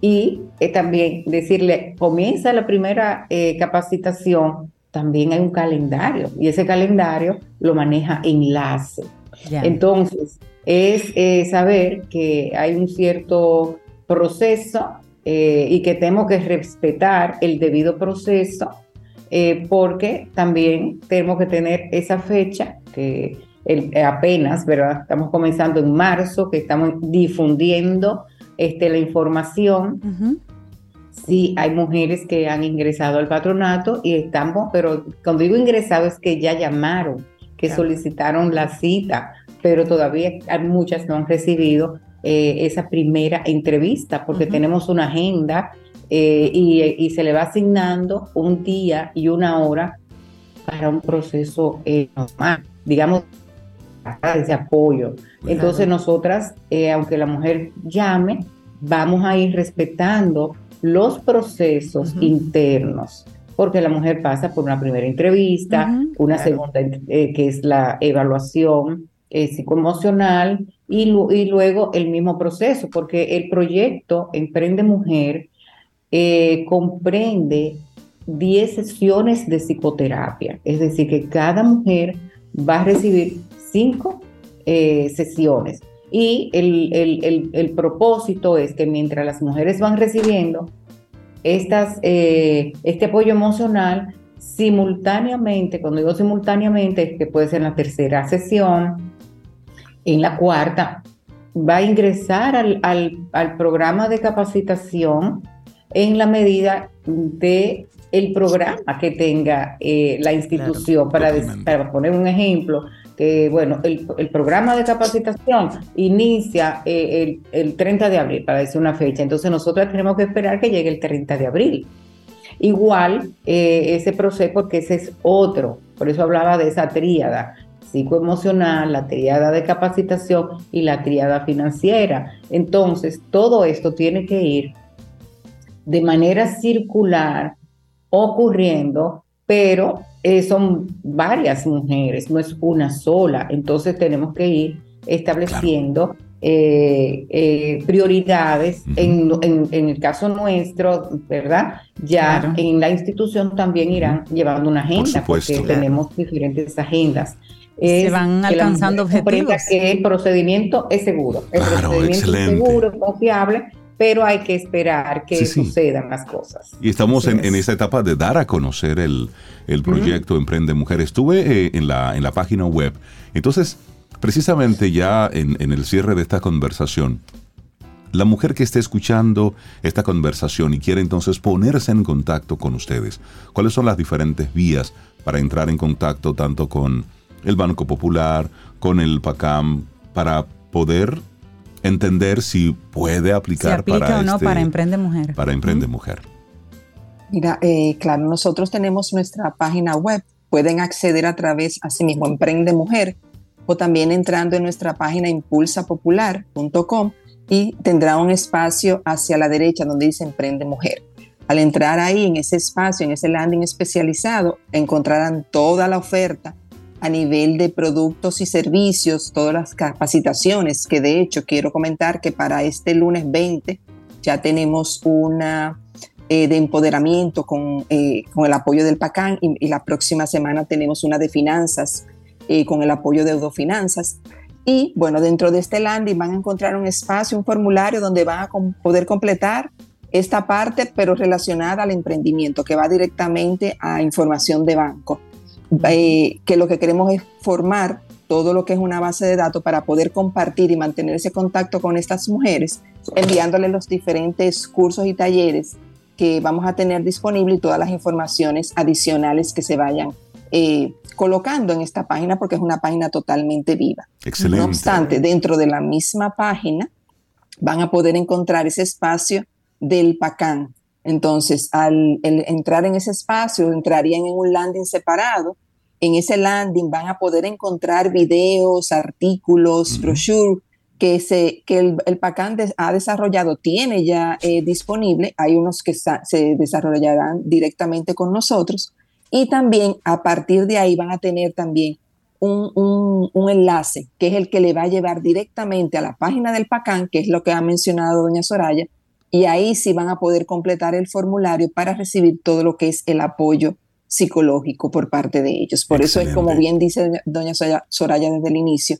y eh, también decirle, comienza la primera eh, capacitación, también hay un calendario y ese calendario lo maneja enlace. Entonces, es eh, saber que hay un cierto proceso y que tenemos que respetar el debido proceso eh, porque también tenemos que tener esa fecha que eh, apenas, ¿verdad? Estamos comenzando en marzo, que estamos difundiendo este, la información. Sí, hay mujeres que han ingresado al patronato y estamos, pero cuando digo ingresado es que ya llamaron, que solicitaron la cita, pero todavía hay muchas no han recibido eh, esa primera entrevista porque tenemos una agenda eh, y, se le va asignando un día y una hora para un proceso eh, normal, digamos, ese apoyo. Entonces nosotras, eh, aunque la mujer llame, vamos a ir respetando los procesos internos, porque la mujer pasa por una primera entrevista, una segunda, que es la evaluación psicoemocional, y, y luego el mismo proceso, porque el proyecto Emprende Mujer eh, comprende 10 sesiones de psicoterapia, es decir, que cada mujer va a recibir 5 eh, sesiones. Y el, el, el, propósito es que mientras las mujeres van recibiendo estas, eh, este apoyo emocional, simultáneamente, cuando digo simultáneamente, es que puede ser en la tercera sesión, en la cuarta, va a ingresar al, al, al programa de capacitación en la medida de el programa que tenga eh, la institución. para, para, poner un ejemplo, que bueno, el, el programa de capacitación inicia eh, el, el, 30 de abril, para decir una fecha. Entonces nosotros tenemos que esperar que llegue el 30 de abril. Igual eh, ese proceso, porque ese es otro, por eso hablaba de esa tríada psicoemocional, la tríada de capacitación y la tríada financiera. Entonces, todo esto tiene que ir de manera circular ocurriendo, pero eh, son varias mujeres, no es una sola. Entonces tenemos que ir estableciendo eh, eh, prioridades. en, el caso nuestro, ¿verdad? Ya en la institución también irán llevando una agenda, porque tenemos diferentes agendas. Se van alcanzando objetivos. Que el procedimiento es seguro. El procedimiento es seguro, es confiable pero hay que esperar que sucedan las cosas. Y estamos en, en, esta etapa de dar a conocer el, el proyecto Emprende Mujer. Estuve eh, en, la, en la página web. Entonces, precisamente ya en, en el cierre de esta conversación, la mujer que esté escuchando esta conversación y quiere entonces ponerse en contacto con ustedes, ¿cuáles son las diferentes vías para entrar en contacto tanto con el Banco Popular, con el PACAM, para poder entender si puede aplicar para o no este para Emprende Mujer. Para Emprende Mujer. Mira, eh, claro, nosotros tenemos nuestra página web. Pueden acceder a través, así mismo, Emprende Mujer, o también entrando en nuestra página impulsapopular.com y tendrá un espacio hacia la derecha donde dice Emprende Mujer. Al entrar ahí en ese espacio, en ese landing especializado, encontrarán toda la oferta a nivel de productos y servicios, todas las capacitaciones, que de hecho quiero comentar que para este lunes 20 ya tenemos una eh, de empoderamiento con, eh, con, el apoyo del PACAN y, la próxima semana tenemos una de finanzas eh, con el apoyo de Eudofinanzas. Y bueno, dentro de este landing van a encontrar un espacio, un formulario donde van a poder completar esta parte, pero relacionada al emprendimiento, que va directamente a información de banco. Eh, que lo que queremos es formar todo lo que es una base de datos para poder compartir y mantener ese contacto con estas mujeres, enviándoles los diferentes cursos y talleres que vamos a tener disponibles y todas las informaciones adicionales que se vayan eh, colocando en esta página porque es una página totalmente viva. Excelente. No obstante, dentro de la misma página van a poder encontrar ese espacio del PACAN, entonces, al entrar en ese espacio, entrarían en un landing separado. En ese landing van a poder encontrar videos, artículos, brochures que, se, que el, el PACAN ha desarrollado, tiene ya eh, disponible. Hay unos que se desarrollarán directamente con nosotros. Y también a partir de ahí van a tener también un, un, un, enlace que es el que le va a llevar directamente a la página del PACAN, que es lo que ha mencionado doña Soraya, y ahí sí van a poder completar el formulario para recibir todo lo que es el apoyo psicológico por parte de ellos. Por eso es como bien dice doña Soraya desde el inicio,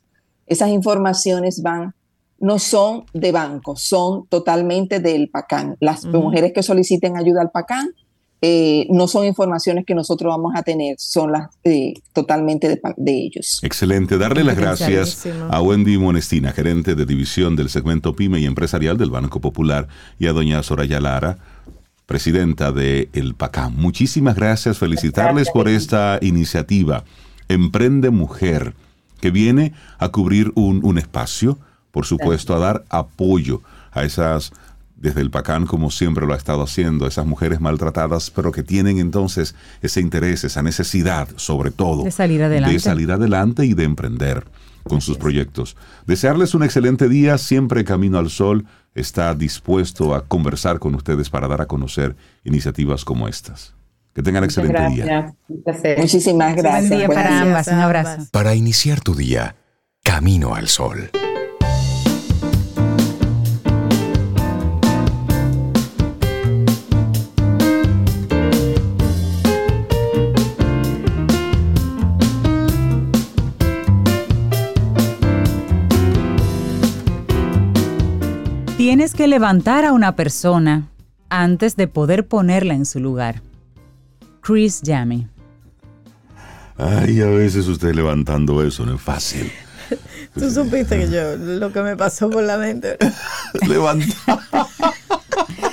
esas informaciones van no son de banco, son totalmente del PACAN. Las mujeres que soliciten ayuda al PACAN eh, no son informaciones que nosotros vamos a tener, son las eh, totalmente de, ellos. Excelente. Darle las gracias a Wendy Monestina, gerente de división del segmento PYME y empresarial del Banco Popular, y a doña Soraya Lara, presidenta de El PACAM. Muchísimas gracias, felicitarles por esta iniciativa. Emprende Mujer, que viene a cubrir un, un espacio, por supuesto, a dar apoyo a esas desde el PACAN, como siempre lo ha estado haciendo, esas mujeres maltratadas, pero que tienen entonces ese interés, esa necesidad, sobre todo, de salir adelante, de salir adelante y de emprender con sus proyectos. Desearles un excelente día, siempre Camino al Sol está dispuesto a conversar con ustedes para dar a conocer iniciativas como estas. Que tengan excelente día. Muchísimas gracias. Buen día para ambas. Un abrazo. Para iniciar tu día, Camino al Sol. Tienes que levantar a una persona antes de poder ponerla en su lugar. Chris Yami. Ay, a veces usted levantando eso no es fácil. Tú supiste que yo, lo que me pasó por la mente. Levantar.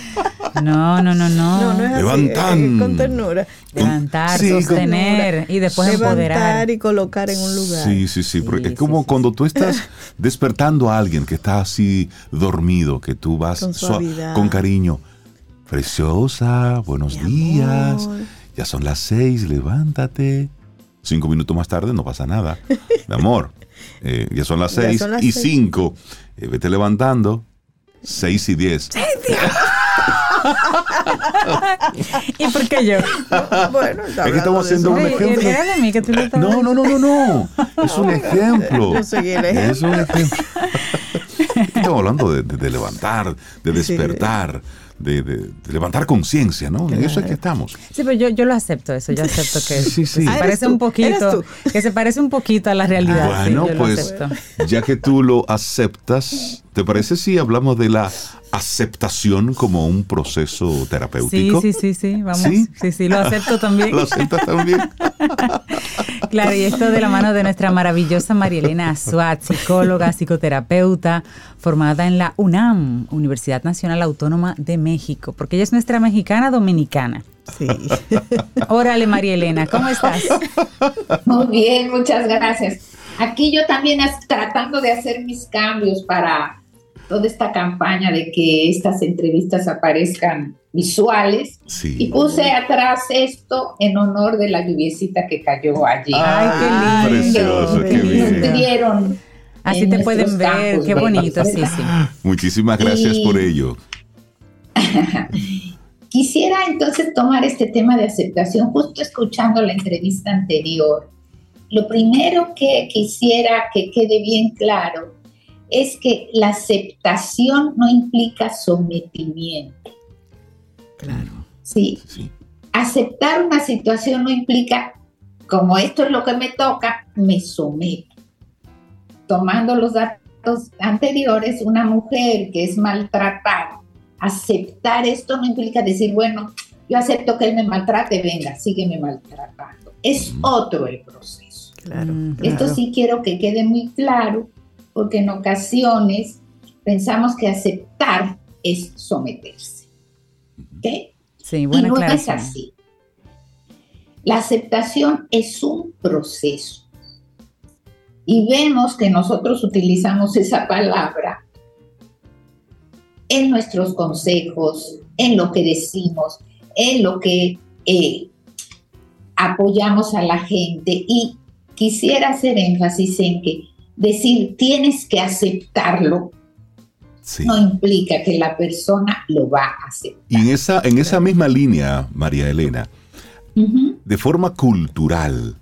No, no, no, no. No, no es así. Es con ternura. Levantar, Sí, con- sostener y después Levantar empoderar. y colocar en un lugar. Sí, sí, sí. porque Sí, es como sí, sí, cuando tú estás despertando a alguien que está así dormido, que tú vas Con suavidad. con cariño. Preciosa, buenos Mi días. amor. Ya son las seis, levántate. Cinco minutos más tarde no pasa nada. Mi amor, eh, ya son las seis son las y seis. cinco. Eh, vete levantando. Seis y diez. ¿Y por qué yo? Bueno, estamos haciendo un ejemplo. Era de mí que tú lo estabas No, no, no, no, no. Es un ejemplo. Yo seguí el ejemplo. Es un ejemplo. Estamos hablando de, de- de levantar, de despertar, de, de- de levantar conciencia, ¿no? En eso es que estamos. Sí, pero yo, yo lo acepto eso, yo acepto que, Sí, sí. Ah, parece tú, un poquito, eres que se parece un poquito a la realidad. sí, Bueno, lo pues ya que tú lo aceptas, ¿te parece si hablamos de la aceptación como un proceso Sí, terapéutico? sí, sí, sí, vamos. ¿Sí? Sí, sí, lo acepto también. ¿Lo aceptas también? Claro, y esto de la mano de nuestra maravillosa Marielena Azuat, psicóloga, psicoterapeuta, formada en la UNAM, Universidad Nacional Autónoma de México, porque ella es nuestra mexicana dominicana. Sí. Órale, Marielena, ¿cómo estás? Muy bien, muchas gracias. Aquí yo también es- tratando de hacer mis cambios para toda esta campaña de que estas entrevistas aparezcan visuales. Y Sí. puse atrás esto en honor de la lluviecita que cayó allí. Ay, qué lindo. Precioso, qué que bien. nutrieron Así te pueden ver, campos, qué ¿verdad? bonito, sí, sí. Muchísimas gracias Y- por ello. Quisiera entonces tomar este tema de aceptación, justo escuchando la entrevista anterior. Lo primero que quisiera que quede bien claro es que la aceptación no implica sometimiento. Claro. Sí, Sí. aceptar una situación no implica, como esto es lo que me toca, me someto. Tomando los datos anteriores, una mujer que es maltratada, aceptar esto no implica decir, bueno, yo acepto que él me maltrate, venga, sígueme maltratando. Es otro el proceso. Claro. Mm, claro. Esto sí quiero que quede muy claro, porque en ocasiones pensamos que aceptar es someterse. ¿Ok? Sí, Y buena no es así. La aceptación es un proceso. Y vemos que nosotros utilizamos esa palabra en nuestros consejos, en lo que decimos, en lo que eh, apoyamos a la gente. Y quisiera hacer énfasis en que decir tienes que aceptarlo Sí. no implica que la persona lo va a aceptar. Y en esa, en esa misma línea, María Elena, de forma cultural,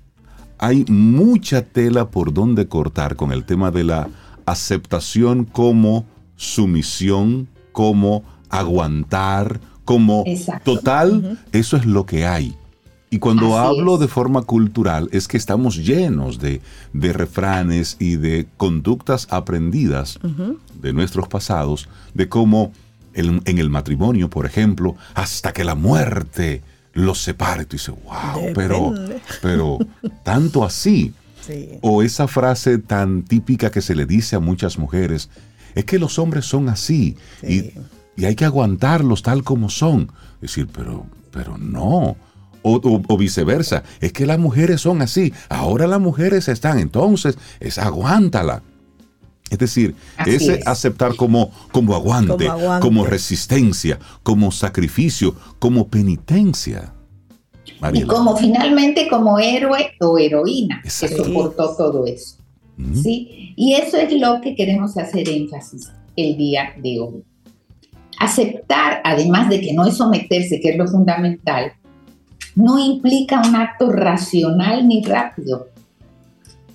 hay mucha tela por donde cortar con el tema de la aceptación como sumisión, como aguantar, como Exacto. total, eso es lo que hay. Y cuando Así hablo es. de forma cultural es que estamos llenos de, de refranes y de conductas aprendidas de nuestros pasados, de cómo en, en el matrimonio, por ejemplo, hasta que la muerte los separe. Tú dices, wow, pero, pero tanto así. Sí. O esa frase tan típica que se le dice a muchas mujeres, es que los hombres son así Sí. y, y hay que aguantarlos tal como son. Es decir, pero, pero no. O, o- o viceversa, es que las mujeres son así, ahora las mujeres están, entonces es aguántala. Es decir, Así ese es. aceptar como, como, aguante, Como aguante. como resistencia, como sacrificio, como penitencia. Y Mariela. como finalmente como héroe o heroína que Exacto. soportó todo eso. ¿Sí? Y eso es lo que queremos hacer énfasis el día de hoy. Aceptar, además de que no es someterse, que es lo fundamental, no implica un acto racional ni rápido.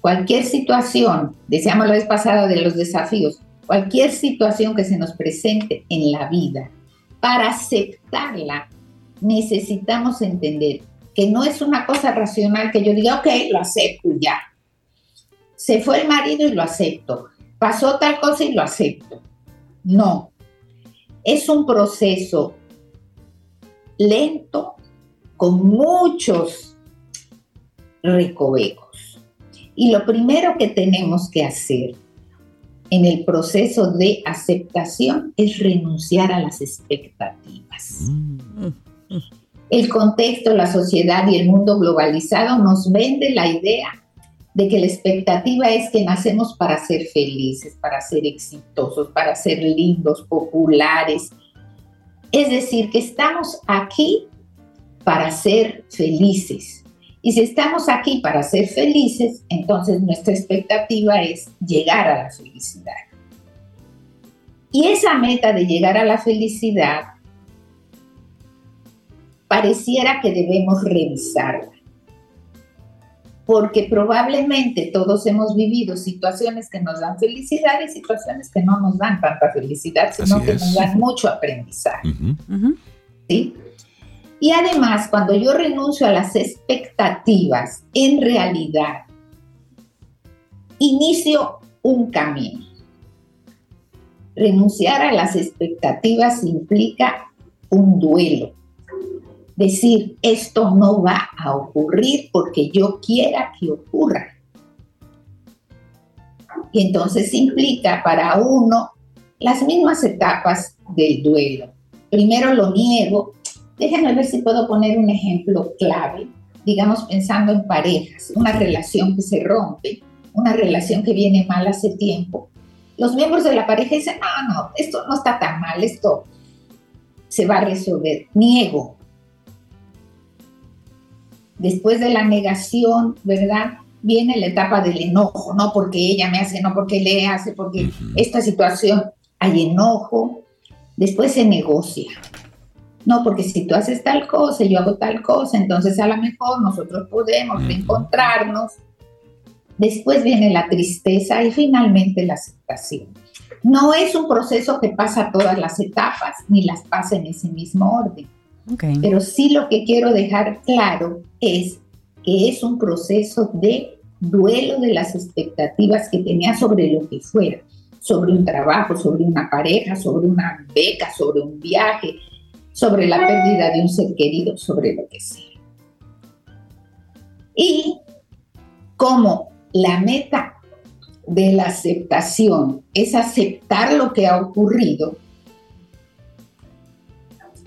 Cualquier situación, decíamos la vez pasada de los desafíos, cualquier situación que se nos presente en la vida, para aceptarla necesitamos entender que no es una cosa racional que yo diga, ok, lo acepto ya. Se fue el marido y lo acepto. Pasó tal cosa y lo acepto. No. es un proceso lento con muchos recovecos. Y lo primero que tenemos que hacer en el proceso de aceptación es renunciar a las expectativas. El contexto, la sociedad y el mundo globalizado nos vende la idea de que la expectativa es que nacemos para ser felices, para ser exitosos, para ser lindos, populares. Es decir, que estamos aquí para ser felices. Y si estamos aquí para ser felices, entonces nuestra expectativa es llegar a la felicidad. Y esa meta de llegar a la felicidad pareciera que debemos revisarla porque probablemente todos hemos vivido situaciones que nos dan felicidad y situaciones que no nos dan tanta felicidad, sino que nos dan mucho aprendizaje. ¿Sí? Y además, cuando yo renuncio a las expectativas, en realidad inicio un camino. Renunciar a las expectativas implica un duelo, decir, esto no va a ocurrir porque yo quiera que ocurra. Y entonces implica para uno las mismas etapas del duelo. Primero lo niego. Déjenme ver si puedo poner un ejemplo clave. Digamos, pensando en parejas, una relación que se rompe, una relación que viene mal hace tiempo. Los miembros de la pareja dicen, no, no, esto no está tan mal, esto se va a resolver. Niego, después de la negación, ¿verdad? Viene la etapa del enojo, no porque ella me hace, no porque le hace, porque esta situación hay enojo. Después se negocia. No, porque si tú haces tal cosa, yo hago tal cosa, entonces a lo mejor nosotros podemos reencontrarnos. Después viene la tristeza y finalmente la aceptación. No es un proceso que pasa todas las etapas ni las pasa en ese mismo orden pero sí lo que quiero dejar claro es que es un proceso de duelo de las expectativas que tenía sobre lo que fuera, sobre un trabajo, sobre una pareja, sobre una beca, sobre un viaje, sobre la pérdida de un ser querido, sobre lo que sea. Y como la meta de la aceptación es aceptar lo que ha ocurrido,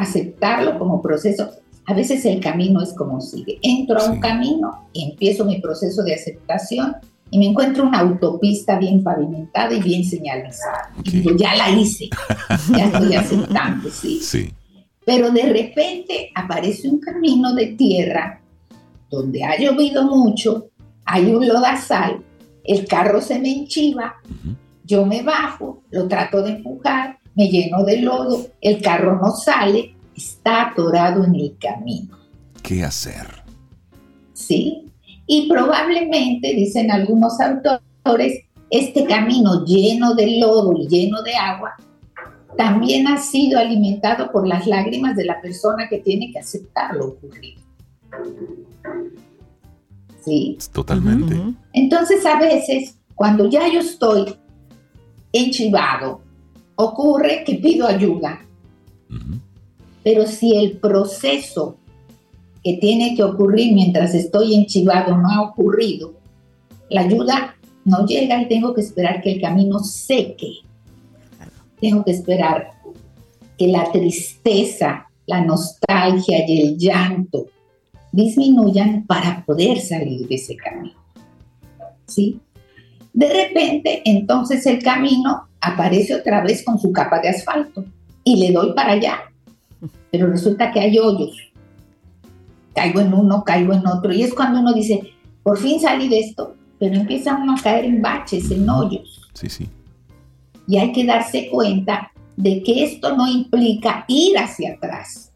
aceptarlo como proceso. A veces el camino es como sigue. Entro a un camino y empiezo mi proceso de aceptación y me encuentro una autopista bien pavimentada y bien señalizada. Y digo, ya la hice, ya estoy aceptando, ¿sí? Sí. Pero de repente aparece un camino de tierra donde ha llovido mucho, hay un lodazal, el carro se me enchiva, yo me bajo, lo trato de empujar, me lleno de lodo, el carro no sale, está atorado en el camino. ¿Qué hacer? Sí, y probablemente, dicen algunos autores, este camino lleno de lodo y lleno de agua también ha sido alimentado por las lágrimas de la persona que tiene que aceptar lo ocurrido. ¿Sí? Totalmente. Entonces, a veces, cuando ya yo estoy enchivado, ocurre que pido ayuda. Pero si el proceso que tiene que ocurrir mientras estoy enchivado no ha ocurrido, la ayuda no llega y tengo que esperar que el camino seque. Tengo que esperar que la tristeza, la nostalgia y el llanto disminuyan para poder salir de ese camino. ¿Sí? De repente, entonces el camino aparece otra vez con su capa de asfalto y le doy para allá. Pero resulta que hay hoyos. Caigo en uno, caigo en otro. Y es cuando uno dice, por fin salí de esto, pero empieza uno a caer en baches, en hoyos. Sí, sí. Y hay que darse cuenta de que esto no implica ir hacia atrás.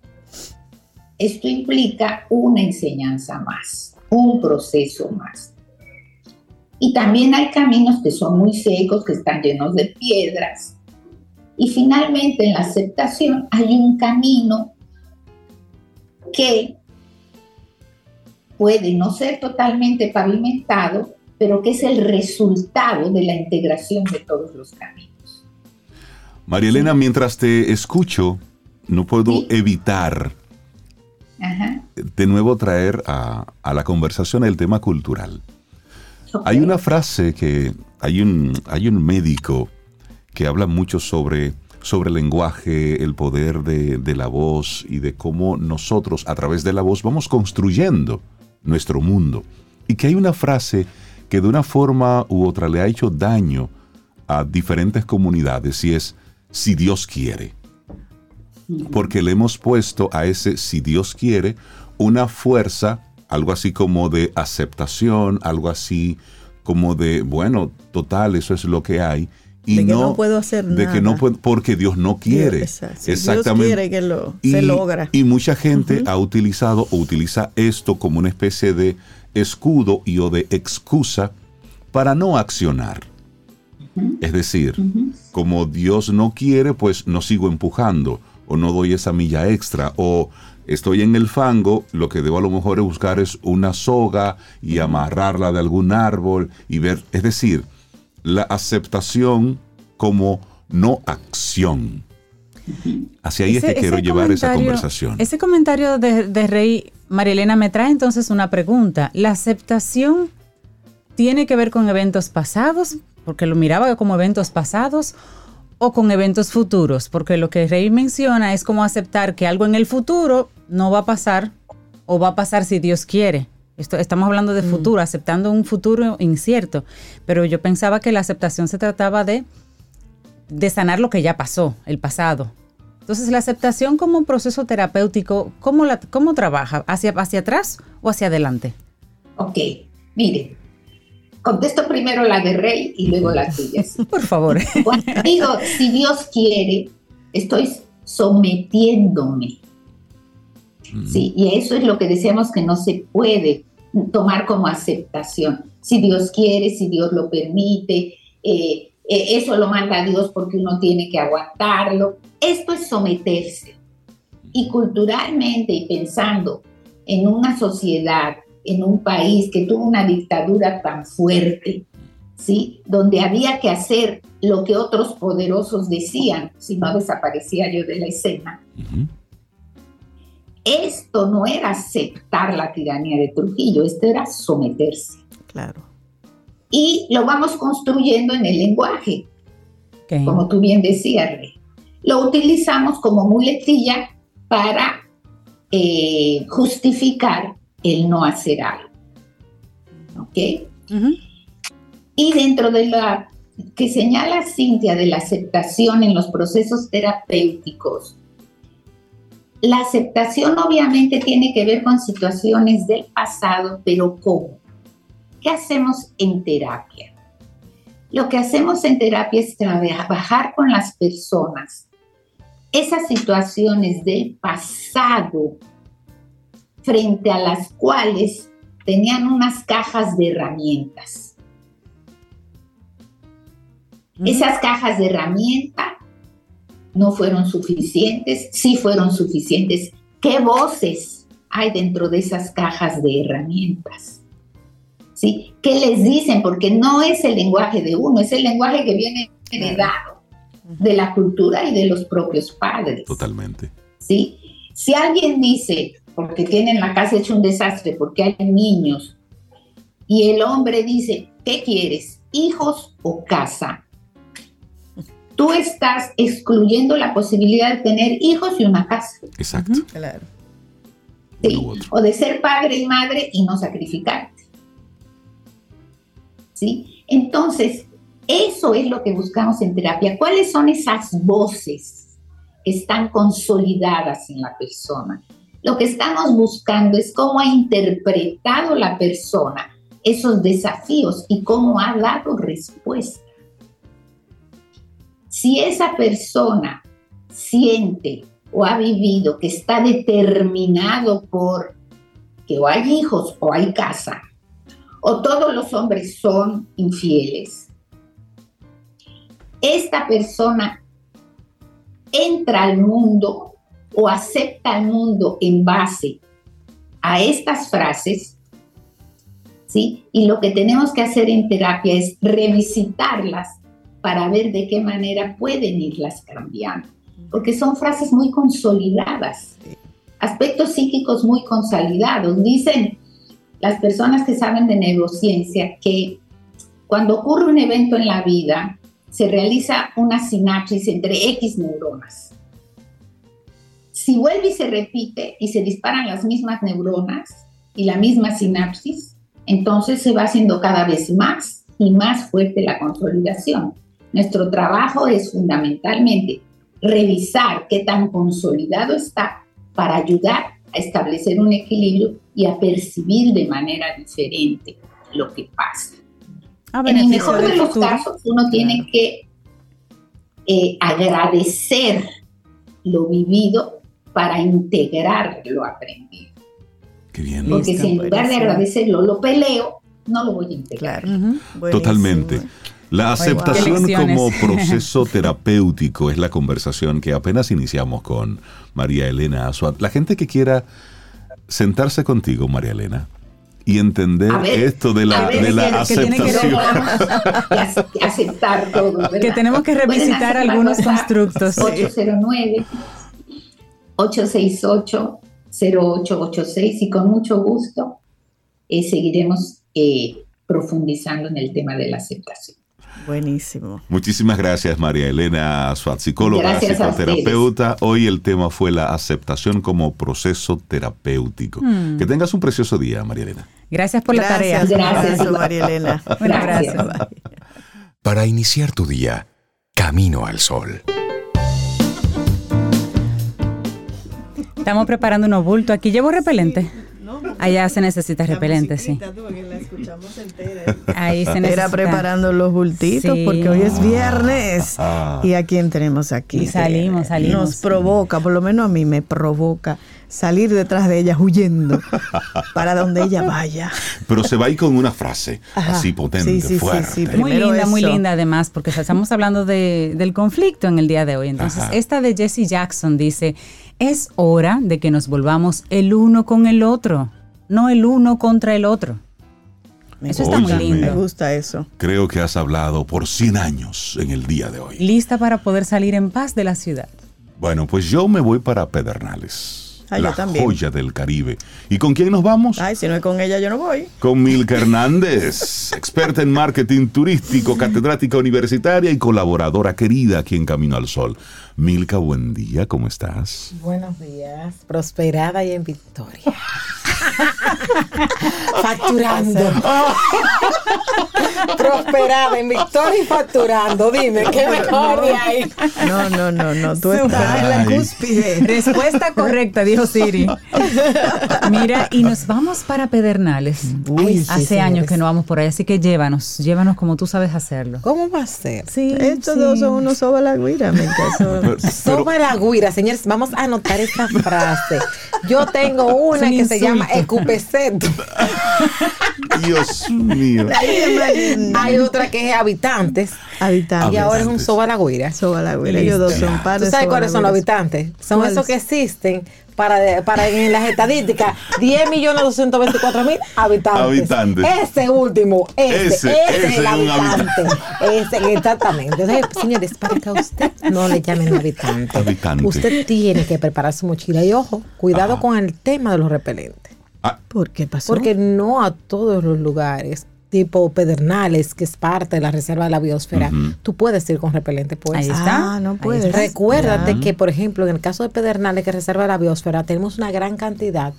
Esto implica una enseñanza más, un proceso más. Y también hay caminos que son muy secos, que están llenos de piedras. Y finalmente en la aceptación hay un camino que puede no ser totalmente pavimentado, pero que es el resultado de la integración de todos los caminos. María Elena, mientras te escucho, no puedo evitar Ajá. de nuevo traer a, a la conversación el tema cultural. Hay una frase que hay un, hay un médico que habla mucho sobre, sobre el lenguaje, el poder de, de la voz y de cómo nosotros a través de la voz vamos construyendo nuestro mundo. Y que hay una frase que de una forma u otra le ha hecho daño a diferentes comunidades y es si Dios quiere. Porque le hemos puesto a ese si Dios quiere una fuerza, algo así como de aceptación, algo así como de, bueno, total, eso es lo que hay. Y De que no puedo hacer de que nada. no puedo, porque Dios no quiere. Exacto. Si Dios quiere que lo- se logra. Y mucha gente ha utilizado o utiliza esto como una especie de escudo y o de excusa para no accionar. Es decir, como Dios no quiere, pues no sigo empujando o no doy esa milla extra o estoy en el fango, lo que debo a lo mejor es buscar es una soga y amarrarla de algún árbol y ver, es decir, la aceptación como no acción. Hacia ahí es que quiero llevar esa conversación. Ese comentario de, de Rey Marielena me trae entonces una pregunta. ¿La aceptación tiene que ver con eventos pasados? Porque lo miraba como eventos pasados o con eventos futuros, porque lo que Rey menciona es como aceptar que algo en el futuro no va a pasar o va a pasar si Dios quiere. Esto, estamos hablando de futuro, aceptando un futuro incierto, pero yo pensaba que la aceptación se trataba de, de sanar lo que ya pasó, el pasado. Entonces, la aceptación como un proceso terapéutico, ¿cómo, la, cómo trabaja? ¿Hacia, ¿Hacia atrás o hacia adelante? Ok, mire, contesto primero la de Rey y luego la tuya. Por favor. Cuando digo, si Dios quiere, estoy sometiéndome. Sí, y eso es lo que decíamos que no se puede tomar como aceptación. Si Dios quiere, si Dios lo permite, eh, eh, eso lo manda Dios porque uno tiene que aguantarlo. Esto es someterse. Y culturalmente y pensando en una sociedad, en un país que tuvo una dictadura tan fuerte, ¿sí? Donde había que hacer lo que otros poderosos decían, si no desaparecía yo de la escena. Esto no era aceptar la tiranía de Trujillo, esto era someterse. Claro. Y lo vamos construyendo en el lenguaje, como tú bien decías, Rey. Lo utilizamos como muletilla para eh, justificar el no hacer algo. ¿Ok? Y dentro de la que señala Cintia de la aceptación en los procesos terapéuticos, la aceptación obviamente tiene que ver con situaciones del pasado, pero ¿cómo? ¿Qué hacemos en terapia? Lo que hacemos en terapia es trabajar con las personas esas situaciones del pasado frente a las cuales tenían unas cajas de herramientas. Esas cajas de herramientas no fueron suficientes, sí fueron suficientes. ¿Qué voces hay dentro de esas cajas de herramientas? ¿Sí? ¿Qué les dicen? Porque no es el lenguaje de uno, es el lenguaje que viene heredado de la cultura y de los propios padres. Totalmente. ¿sí? Si alguien dice, porque tienen la casa hecho un desastre, porque hay niños, y el hombre dice, ¿qué quieres? ¿Hijos o casa? Tú estás excluyendo la posibilidad de tener hijos y una casa. Exacto. Claro. Sí, O de ser padre y madre y no sacrificarte. ¿Sí? Entonces, eso es lo que buscamos en terapia. ¿Cuáles son esas voces que están consolidadas en la persona? Lo que estamos buscando es cómo ha interpretado la persona esos desafíos y cómo ha dado respuesta. Si esa persona siente o ha vivido que está determinado por que o hay hijos o hay casa, o todos los hombres son infieles, esta persona entra al mundo o acepta al mundo en base a estas frases, ¿sí? Y lo que tenemos que hacer en terapia es revisitarlas para ver de qué manera pueden irlas cambiando, porque son frases muy consolidadas, aspectos psíquicos muy consolidados. Dicen las personas que saben de neurociencia que cuando ocurre un evento en la vida, se realiza una sinapsis entre X neuronas. Si vuelve y se repite y se disparan las mismas neuronas y la misma sinapsis, entonces se va haciendo cada vez más y más fuerte la consolidación. Nuestro trabajo es fundamentalmente revisar qué tan consolidado está para ayudar a establecer un equilibrio y a percibir de manera diferente lo que pasa. en el mejor de los casos, uno tiene que eh, agradecer lo vivido para integrar lo aprendido. Qué bien. Porque si en lugar de agradecerlo lo peleo, no lo voy a integrar. Totalmente. La aceptación como proceso terapéutico es la conversación que apenas iniciamos con María Elena Azuat. La gente que quiera sentarse contigo, María Elena, y entender esto de la, de la aceptación. Que, aceptar todo. Que tenemos que revisitar algunos constructos. 809 868 0886 y con mucho gusto eh, seguiremos eh, profundizando en el tema de la aceptación. Buenísimo. Muchísimas gracias, María Elena Suat, psicóloga, psicoterapeuta. Hoy el tema fue la aceptación como proceso terapéutico. Hmm. Que tengas un precioso día, María Elena. Gracias por la tarea. Gracias, María Elena. Un abrazo. Para iniciar tu día, camino al sol. Estamos preparando unos bultos. Aquí llevo repelente. Allá se necesita repelente, sí. Ahí se necesita. Era preparando los bultitos porque hoy es viernes. ¿Y a quién tenemos aquí? Y salimos, salimos. Nos provoca, por lo menos a mí me provoca salir detrás de ella huyendo para donde ella vaya. Pero se va ahí con una frase así potente, fuerte. muy linda, muy linda además, porque estamos hablando de, del conflicto en el día de hoy. Entonces, esta de Jesse Jackson dice, es hora de que nos volvamos el uno con el otro, no el uno contra el otro. eso está muy lindo. Me gusta eso. Creo que has hablado por 100 años en el día de hoy. Lista para poder salir en paz de la ciudad. Bueno, pues yo me voy para Pedernales. Ah, la joya del Caribe. ¿Y con quién nos vamos? Ay, si no es con ella, yo no voy. Con Milka Hernández, experta en marketing turístico, catedrática universitaria y colaboradora querida aquí en Camino al Sol. Milka, buen día, ¿cómo estás? Buenos días, prosperada y en victoria. facturando. prosperada en victoria y facturando. Dime, ¿qué mejor de ahí? No, no, no, no. Tú estás en la cúspide. Respuesta correcta, dijo Siri. Mira, y nos vamos para Pedernales. Uy, Hace años que no vamos por ahí, así que llévanos, llévanos como tú sabes hacerlo. ¿Cómo va a ser? Sí, Estos dos son unos soba la guira, me Soba la guira, señores, vamos a anotar esta frase. Yo tengo una que se llama Ecupeseto. Dios mío. Hay otra que es habitantes. Habitantes. Y ahora es un soba la guira. Soba la guira. Ellos dos son padres. ¿Tú sabes cuáles son los habitantes? Son esos que existen para, para en las estadísticas 10 millones 224 mil habitantes. habitantes. Ese último, ese, ese, es el habitante. Ese, exactamente. Entonces, señores, para que a usted no le llamen habitante, habitante. usted tiene que preparar su mochila y ojo, cuidado con el tema de los repelentes. Ah. ¿Por qué pasó? Porque no a todos los lugares tipo Pedernales, que es parte de la reserva de la biosfera, tú puedes ir con repelente puesto. Ahí está. Ah, no puedes. Recuérdate que, por ejemplo, en el caso de Pedernales, que reserva de la biosfera, tenemos una gran cantidad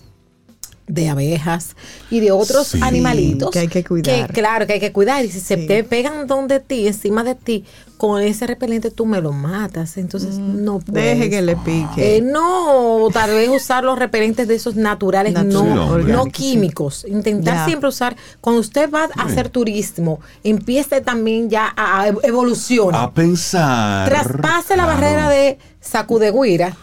de abejas y de otros animalitos que hay que cuidar. claro, que hay que cuidar. Y si se te pegan donde ti, encima de ti, con ese repelente tú me lo matas. Entonces mm, no puedes. Deje que le pique. Eh, no, tal vez usar los repelentes de esos naturales, no, no químicos. Intentar siempre usar, cuando usted va a hacer turismo, empiece también ya a, evolucionar. A pensar. Traspase la barrera de sacudeguira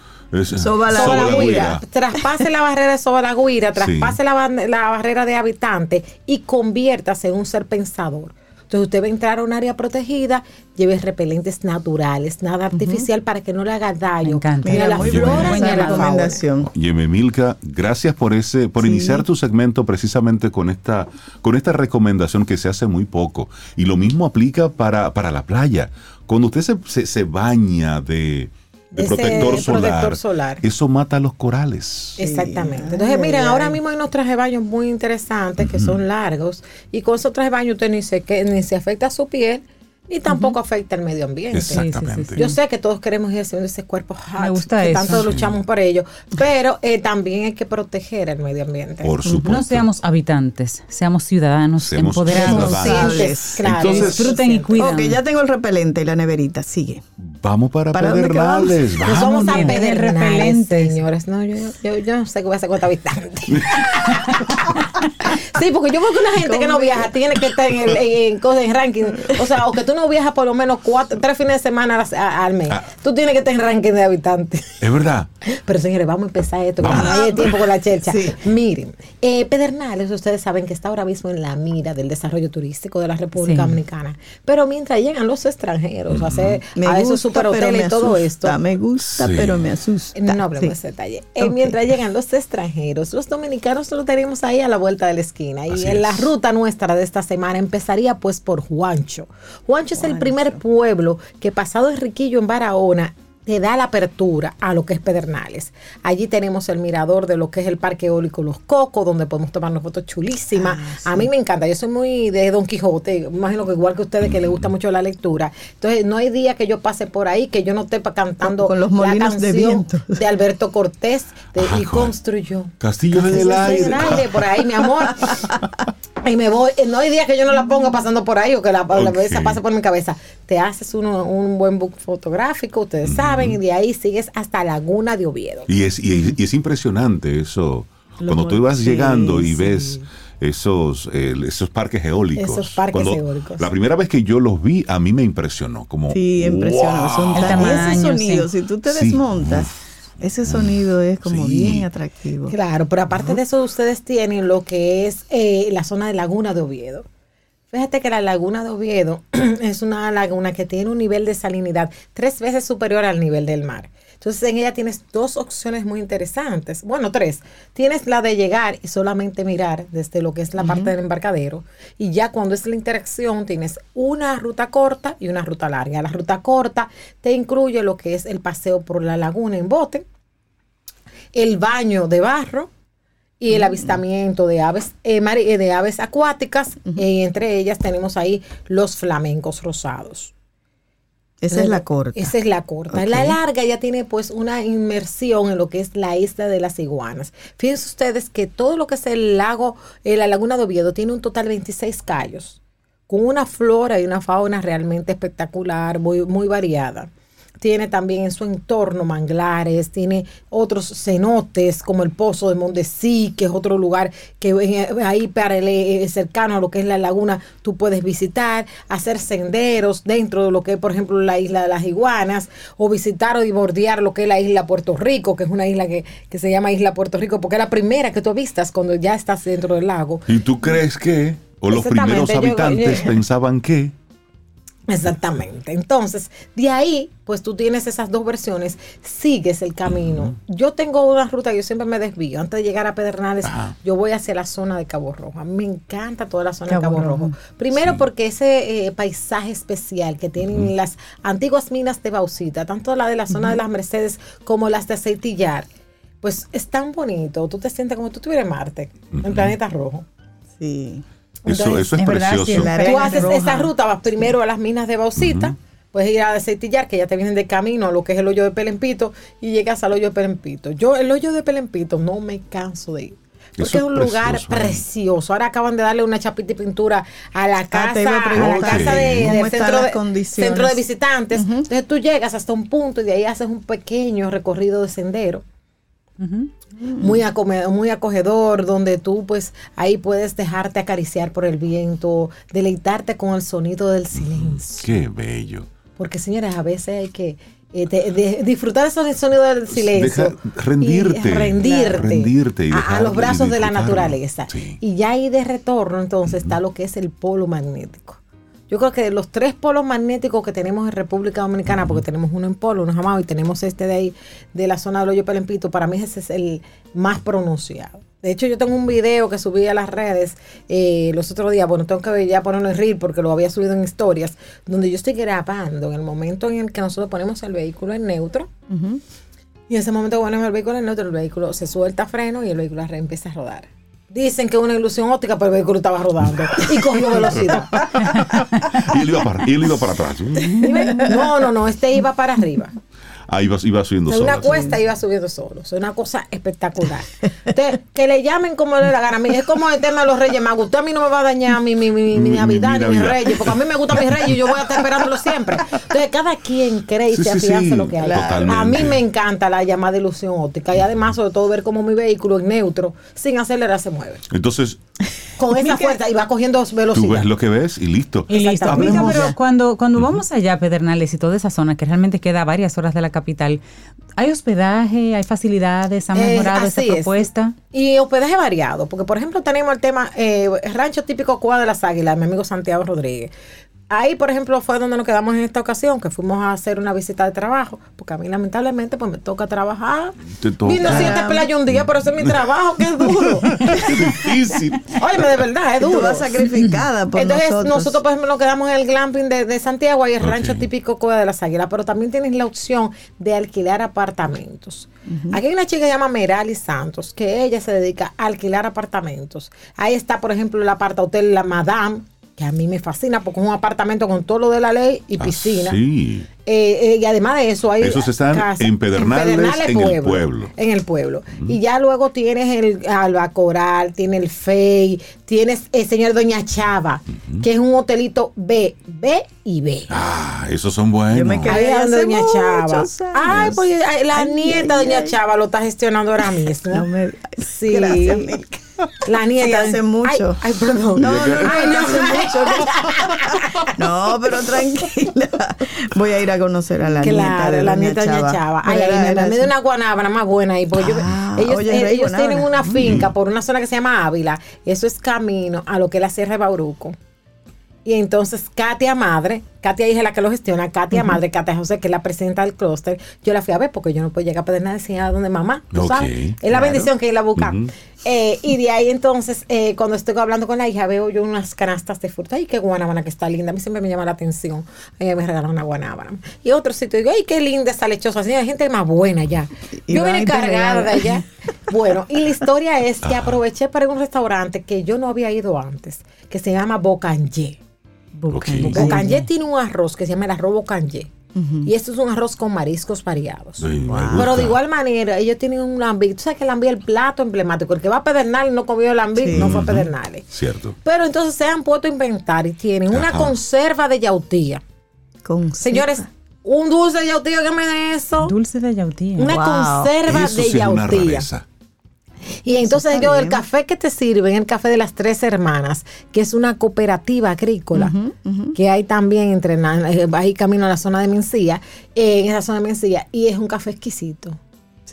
Soba la, guira. Traspase la barrera de soba la guira, traspase la, barrera de habitante y conviértase en un ser pensador. Entonces usted va a entrar a un área protegida, lleve repelentes naturales, nada artificial para que no le haga daño ni a la flora ni a la recomendación. Yeme Milka, gracias por ese, por iniciar tu segmento precisamente con esta, con esta recomendación que se hace muy poco. Y lo mismo aplica para, para la playa. Cuando usted se, se, baña de, protector, solar, eso mata a los corales. Exactamente. Entonces, miren, ahora mismo hay unos trajes de baño muy interesantes que son largos y con esos trajes de baño usted ni se, que, ni se afecta a su piel y tampoco afecta al medio ambiente. Exactamente. Yo sé que todos queremos ir haciendo ese cuerpo Me gusta que tanto luchamos por ello, pero eh, también hay que proteger el medio ambiente. Por supuesto. No seamos habitantes, seamos ciudadanos empoderados. Claro. disfruten y cuiden. Ok, ya tengo el repelente y la neverita, sigue. Vamos para, para Pedernales. Vamos. Nos vamos a Pedernales, señores. No, yo, yo, yo, no sé qué voy a hacer con esta habitante. sí, porque yo veo que una gente que no viaja tiene que estar en el en, en ranking. O sea, o que tú no viajas por lo menos cuatro, tres fines de semana al mes, ah. tú tienes que estar en ranking de habitantes. Es verdad. Pero señores, vamos a empezar esto, no hay tiempo con la chercha. Miren, eh, Pedernales, ustedes saben que está ahora mismo en la mira del desarrollo turístico de la República Dominicana. Pero mientras llegan los extranjeros a hacer a esos superhoteles y todo esto. Me gusta, pero me asusta. No hablemos de ese detalle. Eh, mientras llegan los extranjeros, los dominicanos lo tenemos ahí a la vuelta de la esquina. Y en la ruta nuestra de esta semana empezaría pues por Juancho. Juancho es el primer pueblo que pasado Enriquillo en Barahona te da la apertura a lo que es Pedernales. Allí tenemos el mirador de lo que es el Parque Eólico Los Cocos, donde podemos tomarnos fotos chulísimas. Ah, a mí me encanta, yo soy muy de Don Quijote, imagino que igual que ustedes que les gusta mucho la lectura. Entonces, no hay día que yo pase por ahí que yo no esté cantando con los molinos de viento de Alberto Cortés de, y construyó Castillo, del aire. aire por ahí, mi amor. y me voy, no hay día que yo no la ponga pasando por ahí o que la, cabeza pase por mi cabeza. Te haces uno, un buen book fotográfico, ustedes saben, y de ahí sigues hasta Laguna de Oviedo. Y es, y, es impresionante eso, cuando tú ibas llegando y ves esos, esos parques eólicos. Esos parques eólicos. La primera vez que yo los vi, a mí me impresionó. Como, sí, impresionó. Son ese sonido, si tú te desmontas. Ese sonido es como bien atractivo. Claro, pero aparte de eso, ustedes tienen lo que es eh, la zona de Laguna de Oviedo. Fíjate que la laguna de Oviedo es una laguna que tiene un nivel de salinidad tres veces superior al nivel del mar. Entonces en ella tienes dos opciones muy interesantes. Bueno, tres. Tienes la de llegar y solamente mirar desde lo que es la parte del embarcadero. Y ya cuando es la interacción tienes una ruta corta y una ruta larga. La ruta corta te incluye lo que es el paseo por la laguna en bote, el baño de barro, y el avistamiento de aves, eh, eh, de aves acuáticas. y entre ellas tenemos ahí los flamencos rosados. Esa es la corta. Esa es la corta. La larga ya tiene pues una inmersión en lo que es la isla de las iguanas. Fíjense ustedes que todo lo que es el lago, eh, la laguna de Oviedo tiene un total de 26 callos, con una flora y una fauna realmente espectacular, muy, muy variada tiene también en su entorno manglares, tiene otros cenotes como el Pozo de Mondesí, que es otro lugar que eh, ahí para el, eh, cercano a lo que es la laguna tú puedes visitar, hacer senderos dentro de lo que es, por ejemplo, la isla de las iguanas, o visitar o bordear lo que es la isla Puerto Rico, que es una isla que, que se llama Isla Puerto Rico, porque es la primera que tú vistas cuando ya estás dentro del lago. ¿Y tú crees que, o los primeros habitantes pensaban que... Exactamente. Entonces, de ahí, pues tú tienes esas dos versiones, sigues el camino. Yo tengo una ruta, yo siempre me desvío. Antes de llegar a Pedernales, yo voy hacia la zona de Cabo Rojo. A mí me encanta toda la zona de Cabo Rojo. Primero porque ese eh, paisaje especial que tienen las antiguas minas de bauxita, tanto la de la zona de las Mercedes como las de Aceitillar, pues es tan bonito. Tú te sientes como tú estuvieras en Marte, en planeta rojo. Sí. Eso, eso es, precioso. Tú haces esa ruta, vas primero a las minas de bauxita, puedes ir a Aceitillar, que ya te vienen de camino a lo que es el hoyo de Pelempito, y llegas al hoyo de Pelempito. Yo, el hoyo de Pelempito, no me canso de ir. Porque es un lugar precioso. Ahora acaban de darle una chapita y pintura a la ah, casa, a, la casa de, centro, de, visitantes. Entonces tú llegas hasta un punto y de ahí haces un pequeño recorrido de sendero muy, muy acogedor, donde tú pues ahí puedes dejarte acariciar por el viento, deleitarte con el sonido del silencio. Qué bello. Porque señores, a veces hay que eh, disfrutar ese sonido del silencio. rendirte. rendirte. a, los brazos de la naturaleza. Y ya ahí de retorno entonces está lo que es el polo magnético. Yo creo que de los tres polos magnéticos que tenemos en República Dominicana, porque tenemos uno en Polo, uno en Jamao y tenemos este de ahí, de la zona del hoyo Pelempito, para mí ese es el más pronunciado. De hecho, yo tengo un video que subí a las redes eh, los otros días, bueno, tengo que ya ponerlo en reel porque lo había subido en historias, donde yo estoy grabando en el momento en el que nosotros ponemos el vehículo en neutro. Y en ese momento que ponemos el vehículo en neutro, el vehículo se suelta freno y el vehículo empieza a rodar. Dicen que una ilusión óptica, pero el vehículo estaba rodando y cogió velocidad. y, él iba para, y él iba para atrás. No, no, no, este iba para arriba. Ah, iba, iba subiendo solo. una cuesta iba subiendo solo. Es una cosa espectacular. Usted, que le llamen como le la gana. Es como el tema de los Reyes Magos. Usted a mí no me va a dañar mi, mi, mi, mi Navidad ni mis Reyes, porque a mí me gustan mis Reyes y yo voy a estar esperándolo siempre. Entonces, cada quien cree y se afianza lo que hay. A mí me encanta la llamada ilusión óptica y además, sobre todo, ver cómo mi vehículo en neutro, sin acelerar, se mueve. Entonces, con esa fuerza y va cogiendo velocidad. Tú ves lo que ves y listo. Y listo. pero cuando, cuando vamos allá, Pedernales y toda esa zona que realmente queda varias horas de la capital, ¿hay hospedaje, hay facilidades, ha eh, mejorado esa propuesta? Y hospedaje variado, porque por ejemplo tenemos el tema eh, rancho típico Cuba de las Águilas, mi amigo Santiago Rodríguez. Ahí, por ejemplo, fue donde nos quedamos en esta ocasión, que fuimos a hacer una visita de trabajo, porque a mí lamentablemente pues me toca trabajar. Te toca. Vino siete playas un día, pero ese es mi trabajo, que es duro. Qué difícil. Oye, de verdad, es duro. Tú vas sacrificada por Entonces, nosotros. por ejemplo, nos quedamos en el glamping de, Santiago y el rancho típico Cueva de las Águilas, pero también tienes la opción de alquilar apartamentos. Aquí hay una chica que se llama Merali Santos, que ella se dedica a alquilar apartamentos. Ahí está, por ejemplo, el aparta hotel La Madame, que a mí me fascina porque es un apartamento con todo lo de la ley y ah, piscina. sí. Eh, eh, y además de eso, hay Esos están en Pedernales, en, el pueblo. En el pueblo. Y ya luego tienes el Alba Coral, tiene el Fey, tienes el señor Doña Chava, que es un hotelito B, B y B. Ah, esos son buenos. Yo me quedé Doña Chava. Ay, pues la nieta Doña Chava lo está gestionando ahora mismo. No me, sí. Gracias, La nieta. hace mucho. Ay, perdón. No, no, no, ay, no, hace mucho. no, pero tranquila. Voy a ir a conocer a la nieta de la nieta Chava. Chava. Ay, ay, me, de una guanábana más buena ahí. Porque ah, ellos, ellos tienen una finca por una zona que se llama Ávila. Eso es camino a lo que es la Sierra de Bauruco. Y entonces Katia Madre, Katia hija la que lo gestiona, Katia Madre, Katia José, que es la presidenta del clúster, yo la fui a ver porque yo no puedo llegar a pedir nada a donde mamá, ¿tú sabes? Es la bendición que ir a buscar. Eh, y de ahí entonces, eh, cuando estoy hablando con la hija, veo yo unas canastas de fruta. Ay, qué guanábana que está linda. A mí siempre me llama la atención. Ella me regaló una guanábana. Y otro sitio, digo, ay, qué linda esta lechosa. Así hay gente más buena ya. yo vine cargada de allá. bueno, y la historia es que aproveché para ir a un restaurante que yo no había ido antes, que se llama Bocanje. Bocanje tiene un arroz que se llama el arroz Bocanje. Y esto es un arroz con mariscos variados. Pero de igual manera, ellos tienen un lambí. Tú sabes que el lambí es el plato emblemático. El que va a Pedernales y no comió el lambí, no fue a Pedernales. Cierto. Pero entonces se han puesto a inventar y tienen una conserva de yautía. Señores, un dulce de yautía, ¿qué me da eso? Dulce de yautía. Una conserva de yautía. Y entonces yo, el café que te sirven, el café de las tres hermanas, que es una cooperativa agrícola, que hay también entre, eh, ahí camino a la zona de Mencía, eh, en esa zona de Mencía, y es un café exquisito.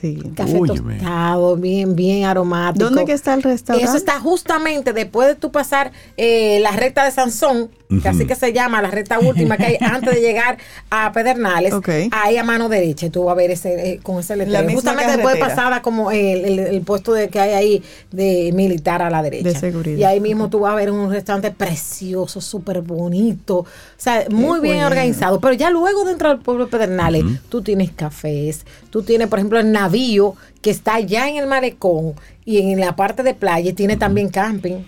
Sí. Café tostado, bien, bien aromático. ¿Dónde que está el restaurante? Eso está justamente después de tú pasar eh, la recta de Sansón, que así que se llama la recta última que hay antes de llegar a Pedernales. Ahí a mano derecha tú vas a ver ese, eh, con ese letrero. Justamente después de pasada como el, puesto de que hay ahí de militar a la derecha. De seguridad. Y ahí mismo tú vas a ver un restaurante precioso, súper bonito. O sea, muy bien organizado. Pero ya luego dentro del pueblo de Pedernales, tú tienes cafés, tú tienes, por ejemplo, el que está allá en el malecón y en la parte de playa tiene también camping.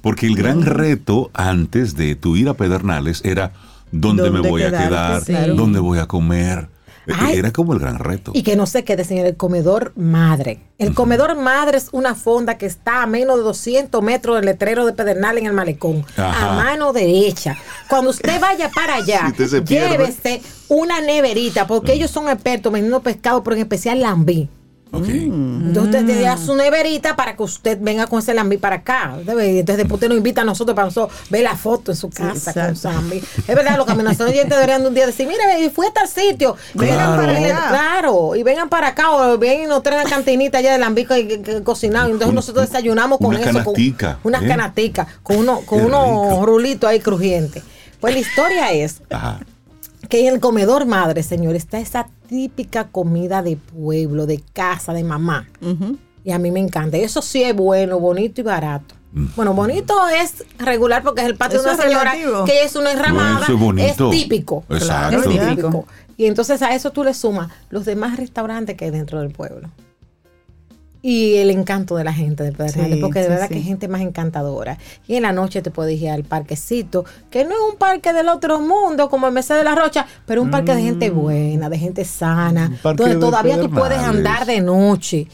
Porque el gran reto antes de tu ir a Pedernales era dónde, me voy a quedar, dónde voy a comer. Era como el gran reto. Y que no se quede, señor, el comedor madre. El comedor madre es una fonda que está a menos de 200 metros del letrero de Pedernal en el malecón, a mano derecha. Cuando usted vaya para allá, llévese una neverita, porque ellos son expertos vendiendo pescado, pero en especial lambí. Mm. Entonces usted te su neverita para que usted venga con ese lambí para acá. Entonces después usted nos invita a nosotros para nosotros ver la foto en su casa con su lambí. Es verdad, los caminaciones oyentes deberían de un día decir, mire, fui a tal sitio. Vengan para allá. Claro, y vengan para acá o ven y nos traen la cantinita allá de lambí cocinado. Entonces nosotros desayunamos con una eso. Canatica, con unas ¿eh? con, uno, con unos rulitos ahí crujientes. Pues la historia es que en el comedor madre, señor, está esa típica comida de pueblo, de casa, de mamá. Y a mí me encanta. Eso sí es bueno, bonito y barato. Bueno, bonito es regular porque es el patio de una señora que es una enramada. es, típico. Exacto. Es típico. Y entonces a eso tú le sumas los demás restaurantes que hay dentro del pueblo y el encanto de la gente de Pedernales, porque de verdad que hay gente más encantadora. Y en la noche te puedes ir al parquecito, que no es un parque del otro mundo como el Mercedes de la Rocha, pero un parque de gente mm. buena, de gente sana, donde todavía tú puedes andar de noche.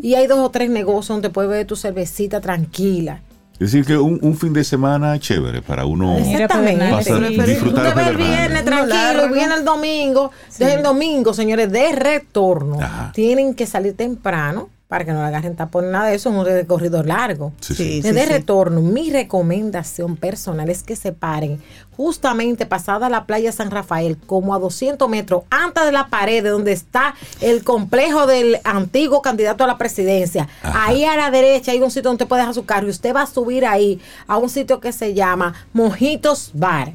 Y hay dos o tres negocios donde puedes ver tu cervecita tranquila. Es decir, que un, fin de semana chévere para uno Exactamente. Pasar, disfrutar Usted el viernes tranquilo y viene el domingo. Desde el domingo, señores, de retorno, tienen que salir temprano para que no le agarren tapón, nada de eso, es un recorrido largo. Sí, de retorno, mi recomendación personal es que se paren justamente pasada la playa San Rafael, como a 200 metros antes de la pared de donde está el complejo del antiguo candidato a la presidencia. Ahí a la derecha hay un sitio donde puede dejar su carro y usted va a subir ahí a un sitio que se llama Mojitos Bar.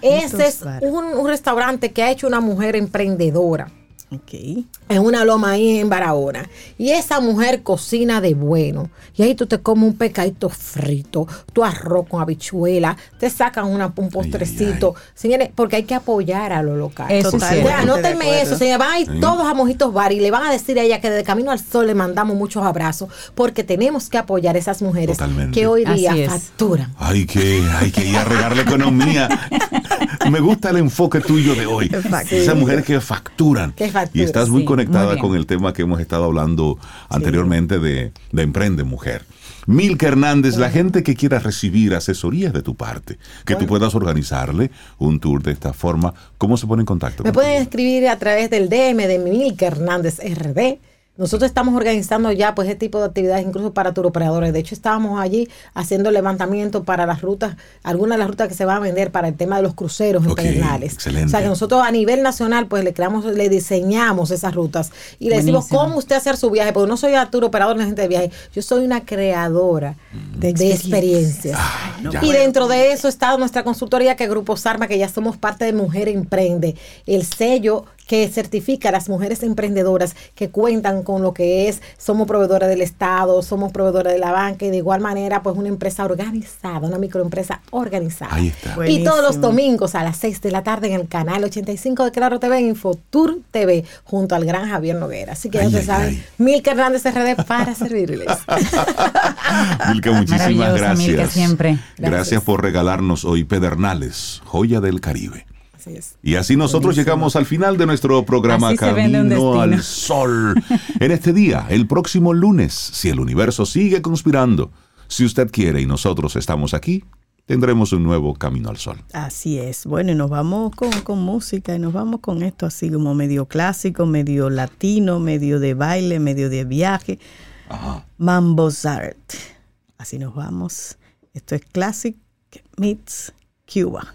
Ese es un restaurante que ha hecho una mujer emprendedora Okay. En una loma ahí en Barahona. Y esa mujer cocina de bueno. Y ahí tú te comes un pecadito frito, tu arroz con habichuela, te sacan una, un postrecito. Señores, porque hay que apoyar a lo local. Eso anótenme eso. Señores, van a ir todos a Mojitos Bar y le van a decir a ella que de Camino al Sol le mandamos muchos abrazos porque tenemos que apoyar a esas mujeres que hoy día facturan. Hay que, hay que ir a regar la economía. Me gusta el enfoque tuyo de hoy. Esas mujeres que facturan. Y estás muy conectada con el tema que hemos estado hablando anteriormente de, Emprende Mujer. Milka Hernández, la gente que quiera recibir asesorías de tu parte, que tú puedas organizarle un tour de esta forma, ¿cómo se pone en contacto? Me pueden escribir a través del DM de Milka Hernández RD nosotros estamos organizando ya pues este tipo de actividades incluso para turoperadores. De hecho, estábamos allí haciendo levantamiento para las rutas, algunas de las rutas que se van a vender para el tema de los cruceros internacionales. O sea que nosotros a nivel nacional pues le creamos, le diseñamos esas rutas y le decimos cómo usted hacer su viaje, porque no soy turoperador ni gente de viaje, yo soy una creadora de, experiencias. Ah, y dentro de eso está nuestra consultoría que Grupo Sarma, que ya somos parte de Mujer Emprende, el sello que certifica a las mujeres emprendedoras que cuentan con lo que es, somos proveedores del Estado, somos proveedores de la banca y de igual manera pues una empresa organizada, una microempresa organizada. Ahí está. Y todos los domingos a las 6 de la tarde en el canal 85 de Claro TV, Infotour TV, junto al gran Javier Noguera. Así que ya ustedes saben, Milka Hernández RD para servirles. Milka, muchísimas gracias. Milka, siempre. Gracias. gracias por regalarnos hoy Pedernales, joya del Caribe. Y así nosotros llegamos al final de nuestro programa Camino al Sol. en este día, el próximo lunes, si el universo sigue conspirando, si usted quiere y nosotros estamos aquí, tendremos un nuevo Camino al Sol. Así es. Bueno, y nos vamos con, música y nos vamos con esto así como medio clásico, medio latino, medio de baile, medio de viaje. Art. Así nos vamos. Esto es Classic Meets Cuba.